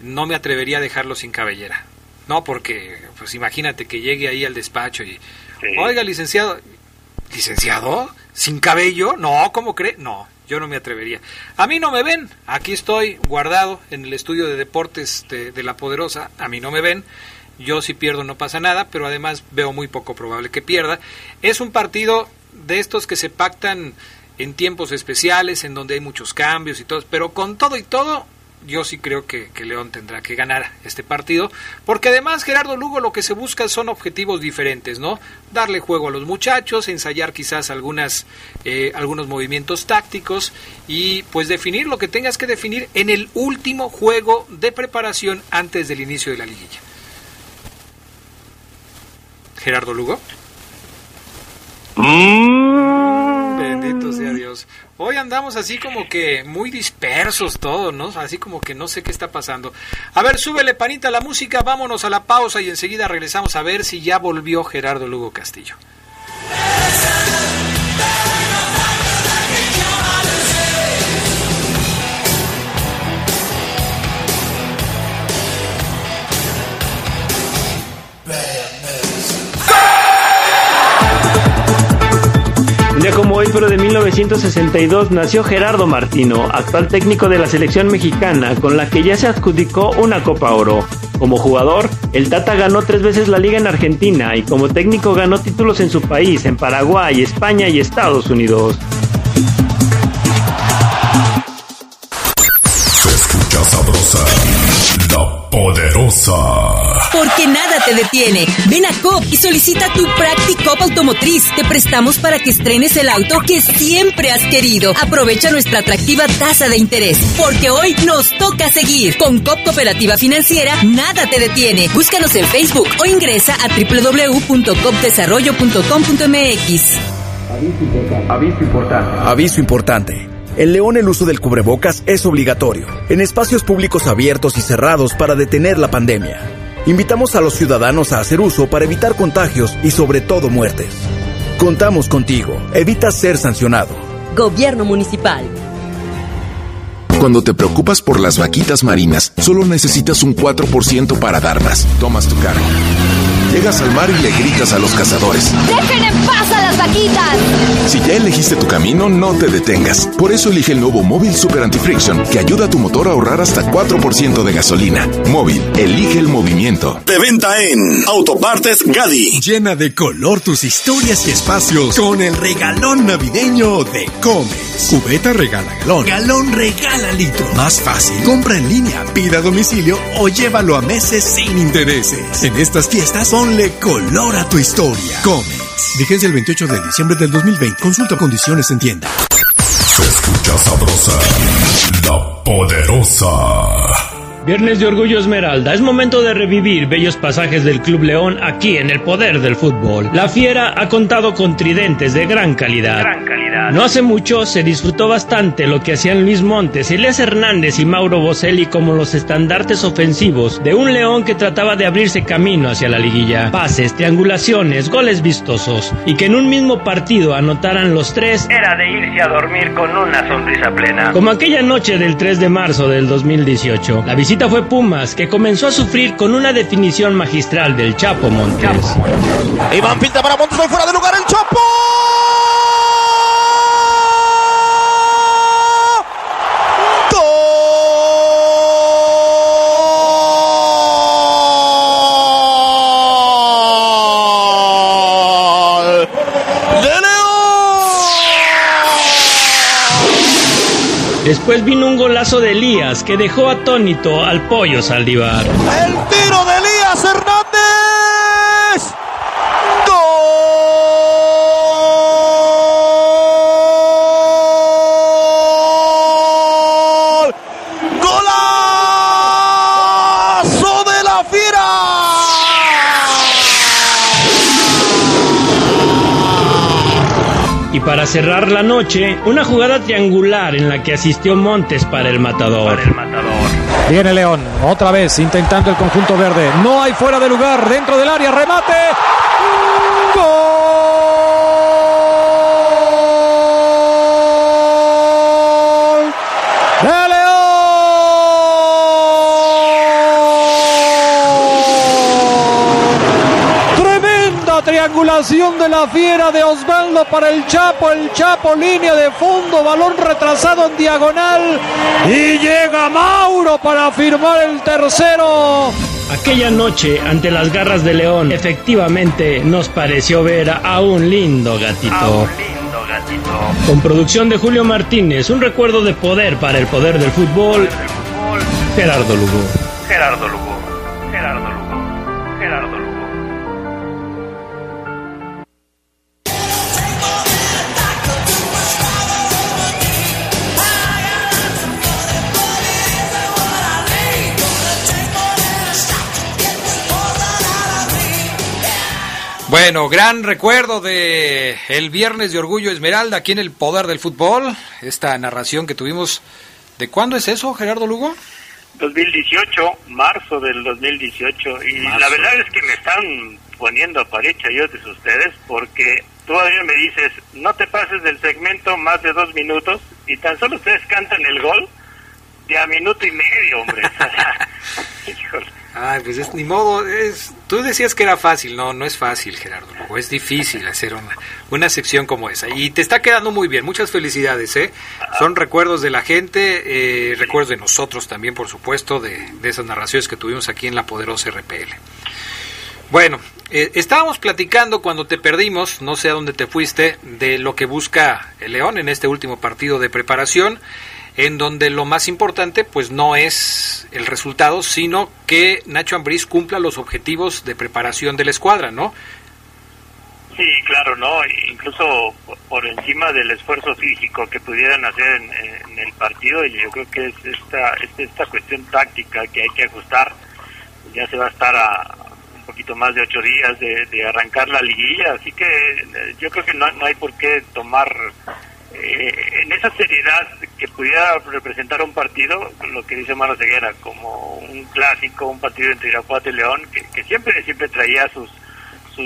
no me atrevería a dejarlo sin cabellera. No, porque, pues imagínate que llegue ahí al despacho y, oiga, licenciado, ¿licenciado? ¿Sin cabello? No, ¿cómo cree? No, yo no me atrevería. A mí no me ven, aquí estoy guardado en el estudio de deportes de La Poderosa, a mí no me ven yo si pierdo no pasa nada, pero además veo muy poco probable que pierda. Es un partido de estos que se pactan en tiempos especiales, en donde hay muchos cambios y todo, pero con todo y todo, yo sí creo que, León tendrá que ganar este partido, porque además Gerardo Lugo lo que se busca son objetivos diferentes, ¿no? Darle juego a los muchachos, ensayar quizás algunas, eh, algunos movimientos tácticos y pues definir lo que tengas que definir en el último juego de preparación antes del inicio de la liguilla. Gerardo Lugo. Mm. Bendito sea Dios. Hoy andamos así como que muy dispersos todos, ¿no? Así como que no sé qué está pasando. A ver, súbele panita la música, vámonos a la pausa y enseguida regresamos a ver si ya volvió Gerardo Lugo Castillo. 1962, nació Gerardo Martino, actual técnico de la selección mexicana, con la que ya se adjudicó una Copa Oro. Como jugador, el Tata ganó tres veces la liga en Argentina y como técnico ganó títulos en su país, en Paraguay, España y Estados Unidos. Poderosa. Porque nada te detiene. Ven a COP y solicita tu Practicop Automotriz. Te prestamos para que estrenes el auto que siempre has querido. Aprovecha nuestra atractiva tasa de interés. Porque hoy nos toca seguir. Con COP Cooperativa Financiera, nada te detiene. Búscanos en Facebook o ingresa a www.copdesarrollo.com.mx. Aviso importante. Aviso importante. En León el uso del cubrebocas es obligatorio, en espacios públicos abiertos y cerrados para detener la pandemia. Invitamos a los ciudadanos a hacer uso para evitar contagios y sobre todo muertes. Contamos contigo. Evita ser sancionado. Gobierno Municipal. Cuando te preocupas por las vaquitas marinas, solo necesitas un 4% para dar más. Tomas tu carga. Llegas al mar y le gritas a los cazadores. ¡Dejen en paz a las vaquitas! Si ya elegiste tu camino, no te detengas. Por eso elige el nuevo Móvil Super Anti-Friction, que ayuda a tu motor a ahorrar hasta 4% de gasolina. Móvil, elige el movimiento. De venta en Autopartes Gadi. Llena de color tus historias y espacios con el regalón navideño de Comex. Cubeta regala galón. Galón regala litro. Más fácil. Compra en línea, pida a domicilio o llévalo a meses sin intereses. En estas fiestas, ponle color a tu historia. Comex. Vigencia el 28 de diciembre del 2020. Consulta condiciones en tienda. Se escucha sabrosa, la poderosa. Viernes de Orgullo Esmeralda, es momento de revivir bellos pasajes del Club León aquí en el poder del fútbol. La Fiera ha contado con tridentes de gran calidad. No hace mucho se disfrutó bastante lo que hacían Luis Montes, Elias Hernández y Mauro Boselli como los estandartes ofensivos de un León que trataba de abrirse camino hacia la liguilla. Pases, triangulaciones, goles vistosos y que en un mismo partido anotaran los tres Era de irse a dormir con una sonrisa plena. como aquella noche del 3 de marzo del 2018. La visita fue Pumas, que comenzó a sufrir con una definición magistral del Chapo Montes. Iván pinta para Montes, fuera de lugar el Chapo. Después vino un golazo de Elías que dejó atónito al pollo Saldívar. El tiro Y para cerrar la noche, una jugada triangular en la que asistió Montes para el matador. Viene León, otra vez intentando el conjunto verde. No hay fuera de lugar, dentro del área, remate. ¡Gol! Triangulación de la fiera de Osvaldo para el Chapo. El Chapo, línea de fondo, balón retrasado en diagonal. Y llega Mauro para firmar el tercero. Aquella noche, ante las garras de León, efectivamente nos pareció ver a un lindo gatito. Con producción de Julio Martínez, un recuerdo de poder para el poder del fútbol, Gerardo Lugo. Gerardo Lugo. Bueno, gran recuerdo de el viernes de Orgullo Esmeralda aquí en el Poder del Fútbol. Esta narración que tuvimos. ¿De cuándo es eso, Gerardo Lugo? 2018, marzo del 2018. Y Marzo. la verdad es que me están poniendo a pared chayotes ustedes porque todavía me dices, no te pases del segmento más de dos minutos y tan solo ustedes cantan el gol de a minuto y medio, hombre. <laughs> <laughs> Híjole. Ay, pues es ni modo, es, tú decías que era fácil, no, no es fácil, Gerardo, Lugo, es difícil hacer una, una sección como esa. Y te está quedando muy bien, muchas felicidades, ¿eh? Son recuerdos de la gente, eh, recuerdos de nosotros también, por supuesto, de, de esas narraciones que tuvimos aquí en la poderosa RPL. Bueno, eh, estábamos platicando cuando te perdimos, no sé a dónde te fuiste, de lo que busca el León en este último partido de preparación. En donde lo más importante pues no es el resultado, sino que Nacho Ambriz cumpla los objetivos de preparación de la escuadra, ¿no? Sí, claro, ¿no? Incluso por encima del esfuerzo físico que pudieran hacer en, el partido, y yo creo que es esta, esta cuestión táctica que hay que ajustar. Ya se va a estar a un poquito más de ocho días de, arrancar la liguilla, así que eh, yo creo que no, no hay por qué tomar eh, en esa seriedad que pudiera representar un partido, lo que dice Mano Ceguera, como un clásico, un partido entre Irapuato y León, que, siempre siempre traía sus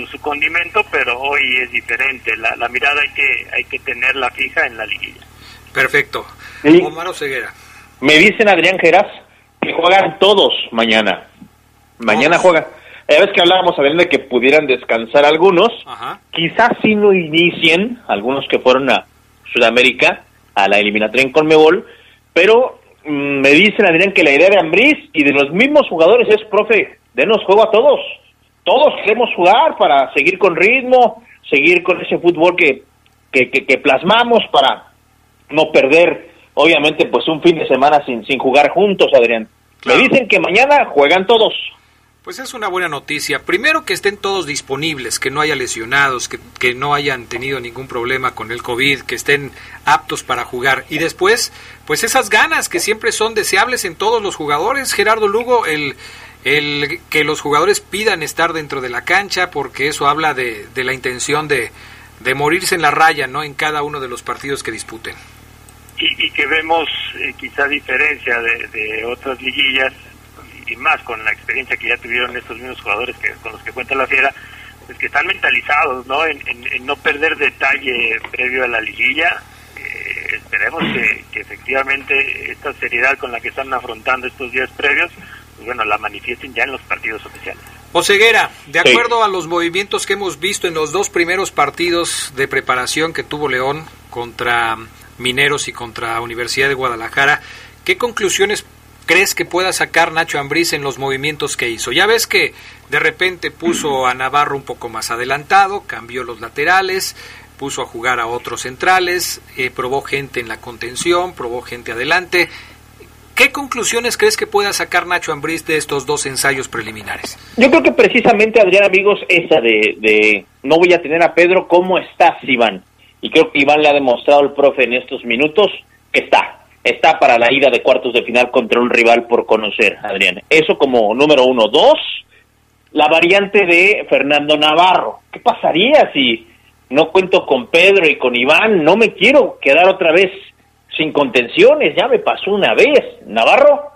su, condimento, pero hoy es diferente. La, la mirada hay que hay que tenerla fija en la liguilla. Perfecto. Sí. Ceguera. Me dicen Adrián Geras que juegan todos mañana. Mañana juegan. Ya ves que hablábamos Adrián de que pudieran descansar algunos. Quizás si no inicien, algunos que fueron a, Sudamérica a la eliminatoria en Conmebol, pero mm, me dicen, Adrián, que la idea de Ambriz y de los mismos jugadores es, profe, denos juego a todos. Todos queremos jugar para seguir con ritmo, seguir con ese fútbol que, que, que, plasmamos para no perder, obviamente, pues un fin de semana sin, sin jugar juntos, Adrián. Me dicen que mañana juegan todos. Pues es una buena noticia. Primero que estén todos disponibles, que no haya lesionados, que, que, no hayan tenido ningún problema con el COVID, que estén aptos para jugar. Y después, pues esas ganas que siempre son deseables en todos los jugadores. Gerardo Lugo, el, el que los jugadores pidan estar dentro de la cancha, porque eso habla de, de la intención de, de morirse en la raya, ¿no? En cada uno de los partidos que disputen. Y, que vemos eh, quizá diferencia de, de otras liguillas y más con la experiencia que ya tuvieron estos mismos jugadores que con los que cuenta la fiera, pues que están mentalizados, ¿no? En, no perder detalle previo a la liguilla. Eh, esperemos que, efectivamente esta seriedad con la que están afrontando estos días previos, pues bueno, la manifiesten ya en los partidos oficiales. Oseguera, de acuerdo a los movimientos que hemos visto en los dos primeros partidos de preparación que tuvo León contra Mineros y contra Universidad de Guadalajara, ¿qué conclusiones crees que pueda sacar Nacho Ambriz en los movimientos que hizo? Ya ves que de repente puso a Navarro un poco más adelantado, cambió los laterales, puso a jugar a otros centrales, eh, probó gente en la contención, probó gente adelante. ¿Qué conclusiones crees que pueda sacar Nacho Ambriz de estos dos ensayos preliminares? Yo creo que precisamente, Adrián, amigos, esa de, de no voy a tener a Pedro, ¿cómo estás, Iván? Y creo que Iván le ha demostrado al profe en estos minutos que está, está para la ida de cuartos de final contra un rival por conocer, Adrián. Eso como número uno. Dos, la variante de Fernando Navarro. ¿Qué pasaría si no cuento con Pedro y con Iván? No me quiero quedar otra vez sin contenciones, ya me pasó una vez. Navarro,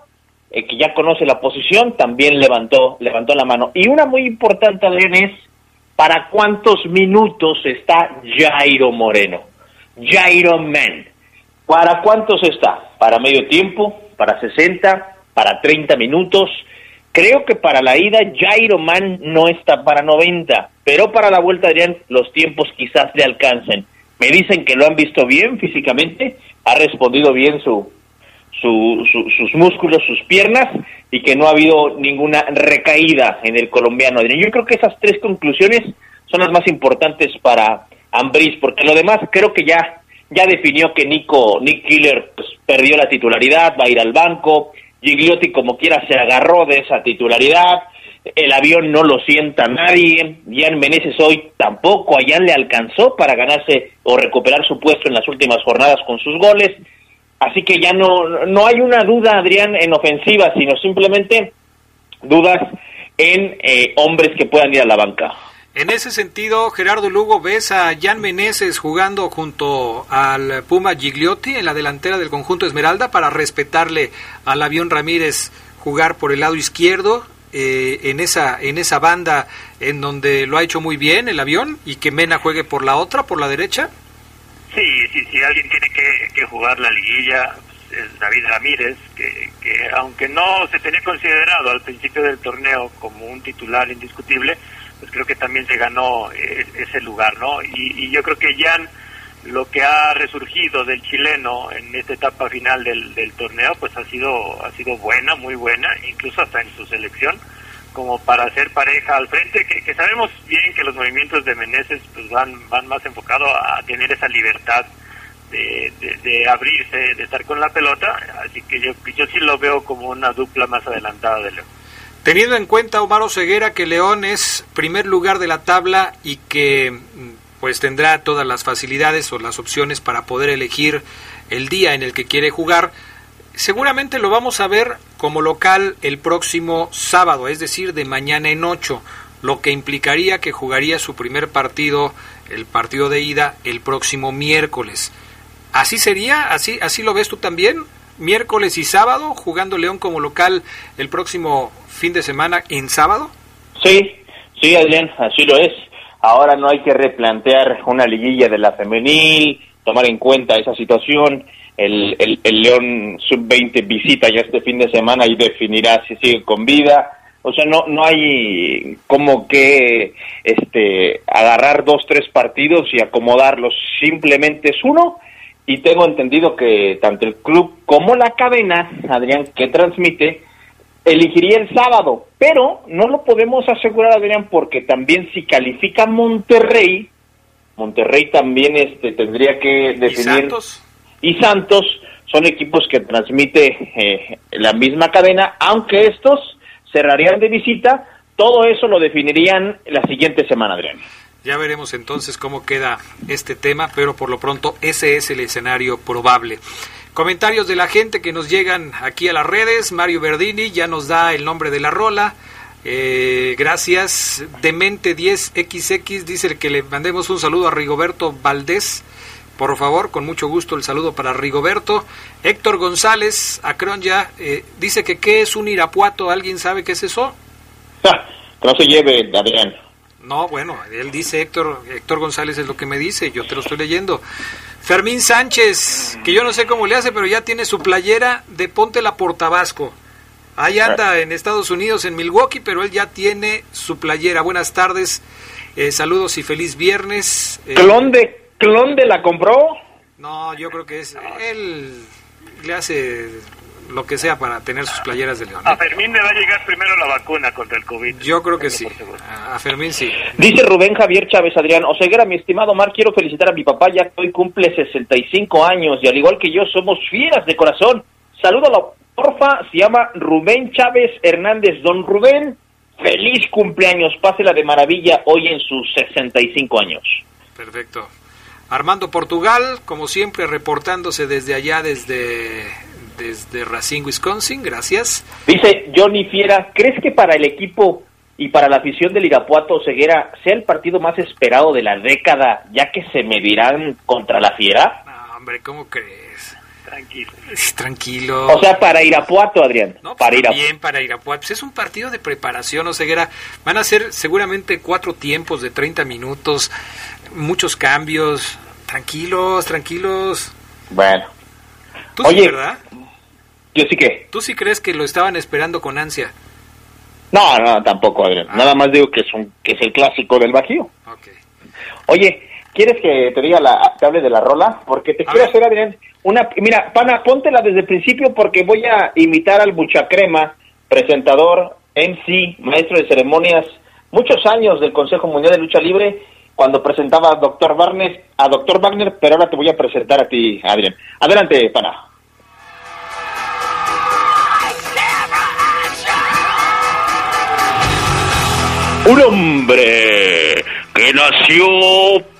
eh, que ya conoce la posición, también levantó, levantó la mano. Y una muy importante, Adrián, es para cuántos minutos está Jairo Moreno. Jairo Men ¿Para cuántos está? ¿Para medio tiempo? ¿Para 60? ¿Para 30 minutos? Creo que para la ida Jairo Man no está para 90, pero para la vuelta Adrián los tiempos quizás le alcancen. Me dicen que lo han visto bien físicamente, ha respondido bien su, sus músculos, sus piernas y que no ha habido ninguna recaída en el colombiano. Adrián, yo creo que esas tres conclusiones son las más importantes para Ambris, porque lo demás creo que ya ya definió que Nico, Nick Killer pues, perdió la titularidad, va a ir al banco, Gigliotti como quiera se agarró de esa titularidad, el avión no lo sienta nadie, Jan Meneses hoy tampoco, a Jan le alcanzó para ganarse o recuperar su puesto en las últimas jornadas con sus goles, así que ya no, no hay una duda, Adrián, en ofensiva, sino simplemente dudas en eh, hombres que puedan ir a la banca. En ese sentido, Gerardo Lugo, ¿ves a Jan Meneses jugando junto al Puma Gigliotti en la delantera del conjunto Esmeralda para respetarle al avión Ramírez jugar por el lado izquierdo eh, en, esa, en esa banda en donde lo ha hecho muy bien el avión y que Mena juegue por la otra, por la derecha? Sí, sí, sí, alguien tiene que, jugar la liguilla es David Ramírez, que, que aunque no se tenía considerado al principio del torneo como un titular indiscutible, pues creo que también se ganó eh, ese lugar, ¿no? Y, yo creo que Jan, lo que ha resurgido del chileno en esta etapa final del, torneo, pues ha sido, ha sido buena, muy buena, incluso hasta en su selección, como para hacer pareja al frente, que, sabemos bien que los movimientos de Meneses pues van, van más enfocados a tener esa libertad de, de, de abrirse, de estar con la pelota, así que yo, yo sí lo veo como una dupla más adelantada de León. Teniendo en cuenta, Omar Ceguera, que León es primer lugar de la tabla y que mm, pues tendrá todas las facilidades o las opciones para poder elegir el día en el que quiere jugar, seguramente lo vamos a ver como local el próximo sábado, es decir, de mañana en ocho, lo que implicaría que jugaría su primer partido, el partido de ida, el próximo miércoles. ¿Así sería? ¿Así, así lo ves tú también? Miércoles y sábado, jugando León como local el próximo fin de semana en sábado? Sí, sí, Adrián, así lo es. Ahora no hay que replantear una liguilla de la femenil, tomar en cuenta esa situación. El, el, el León sub-20 visita ya este fin de semana y definirá si sigue con vida. O sea, no, no hay como que este, agarrar dos, tres partidos y acomodarlos. Simplemente es uno. Y tengo entendido que tanto el club como la cadena, Adrián, que transmite, elegiría el sábado, pero no lo podemos asegurar, Adrián, porque también si califica Monterrey, Monterrey también este tendría que definir. ¿Y Santos? Y Santos son equipos que transmite eh, la misma cadena, aunque estos cerrarían de visita. Todo eso lo definirían la siguiente semana, Adrián. Ya veremos entonces cómo queda este tema, pero por lo pronto ese es el escenario probable. Comentarios de la gente que nos llegan aquí a las redes. Mario Verdini ya nos da el nombre de la rola. Eh, gracias. Demente10XX dice que le mandemos un saludo a Rigoberto Valdés. Por favor, con mucho gusto el saludo para Rigoberto. Héctor González, Acronya, eh, dice que qué es un irapuato. ¿Alguien sabe qué es eso? no se lleve, Adrián. No, bueno, él dice Héctor, Héctor González es lo que me dice, yo te lo estoy leyendo. Fermín Sánchez, que yo no sé cómo le hace, pero ya tiene su playera de Ponte la Portabasco. Ahí anda en Estados Unidos, en Milwaukee, pero él ya tiene su playera. Buenas tardes, eh, saludos y feliz viernes. Eh, ¿Clon, de, ¿Clon de la compró? No, yo creo que es. Él le hace lo que sea para tener sus playeras de León. ¿eh? A Fermín le va a llegar primero la vacuna contra el COVID. Yo creo que sí. A Fermín sí. Dice Rubén Javier Chávez Adrián, Oseguera, mi estimado Mar, quiero felicitar a mi papá, ya que hoy cumple 65 años y al igual que yo somos fieras de corazón. Salúdalo, porfa, se llama Rubén Chávez Hernández. Don Rubén, feliz cumpleaños, pásela de maravilla hoy en sus 65 años. Perfecto. Armando Portugal, como siempre, reportándose desde allá, desde desde Racine, Wisconsin. Gracias. Dice Johnny Fiera, ¿crees que para el equipo y para la afición del Irapuato Ceguera sea el partido más esperado de la década, ya que se medirán contra la Fiera? No, hombre, ¿cómo crees? Tranquilo. Tranquilo. O sea, para Irapuato, Adrián. No, pues para Irapuato. Bien, para Irapuato. Pues es un partido de preparación, o Ceguera. Van a ser seguramente cuatro tiempos de 30 minutos, muchos cambios. Tranquilos, tranquilos. Bueno. ¿Tú Oye, sí, verdad? Yo sí que. ¿Tú sí crees que lo estaban esperando con ansia? No, no, tampoco, Adrián. Ah. Nada más digo que es, un, que es el clásico del Bajío. Oye, ¿quieres que te diga la te hable de la rola? Porque te A quiero ver. hacer, Adrián, una... Mira, pana, póntela desde el principio porque voy a imitar al Buchacrema, presentador, MC, maestro de ceremonias, muchos años del Consejo Mundial de Lucha Libre, cuando presentaba a Dr. Wagner, a Dr. Wagner, pero ahora te voy a presentar a ti, Adrián. Adelante, pana. Un hombre que nació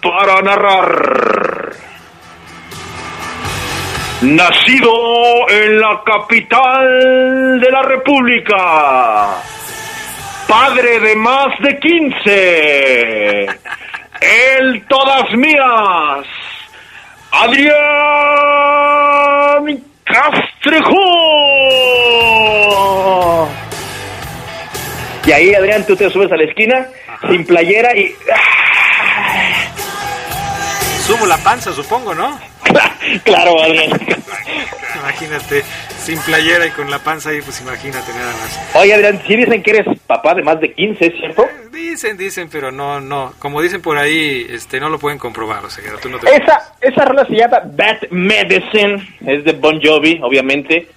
para narrar. Nacido en la capital de la República. Padre de más de 15. El todas mías. Adrián Castrejón. Y ahí, Adrián, tú te subes a la esquina sin playera y... Subo la panza, supongo, ¿no? <laughs> claro, Adrián. Imagínate, sin playera y con la panza ahí, pues imagínate nada más. Oye, Adrián, sí dicen que eres papá de más de 15, ¿es cierto? Dicen, dicen, pero no, no. Como dicen por ahí, este, no lo pueden comprobar, o sea, que tú no te... Esa, esa rola se llama Bad Medicine, es de Bon Jovi, obviamente.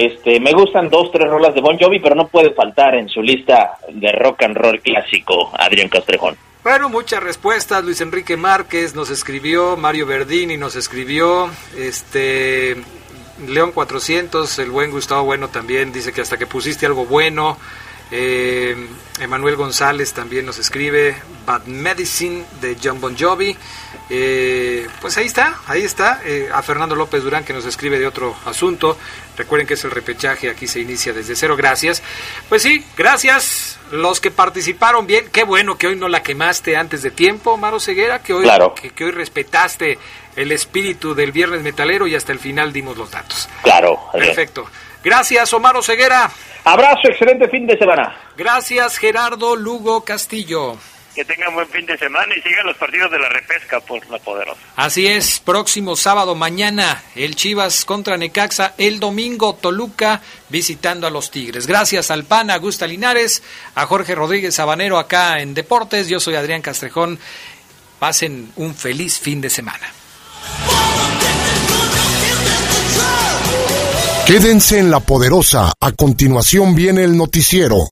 Este, me gustan dos, tres rolas de Bon Jovi, pero no puede faltar en su lista de rock and roll clásico, Adrián Castrejón. Bueno, muchas respuestas. Luis Enrique Márquez nos escribió, Mario Verdini nos escribió, este León 400, el buen Gustavo Bueno también dice que hasta que pusiste algo bueno. Eh, González también nos escribe Bad Medicine de John Bon Jovi. Eh, pues ahí está, ahí está. Eh, a Fernando López Durán que nos escribe de otro asunto. Recuerden que es el repechaje, aquí se inicia desde cero. Gracias. Pues sí, gracias. Los que participaron bien, qué bueno que hoy no la quemaste antes de tiempo, Maro Ceguera, que hoy, que, hoy respetaste el espíritu del Viernes Metalero y hasta el final dimos los datos. Claro. Perfecto. Gracias, Omar Ceguera. Abrazo, excelente fin de semana. Gracias, Gerardo Lugo Castillo. Que tengan buen fin de semana y sigan los partidos de la repesca por la poderosa. Así es, próximo sábado mañana el Chivas contra Necaxa, el domingo Toluca visitando a los Tigres. Gracias al PAN, a Gusta Linares, a Jorge Rodríguez Sabanero acá en Deportes. Yo soy Adrián Castrejón. Pasen un feliz fin de semana. Quédense en la poderosa. A continuación viene el noticiero.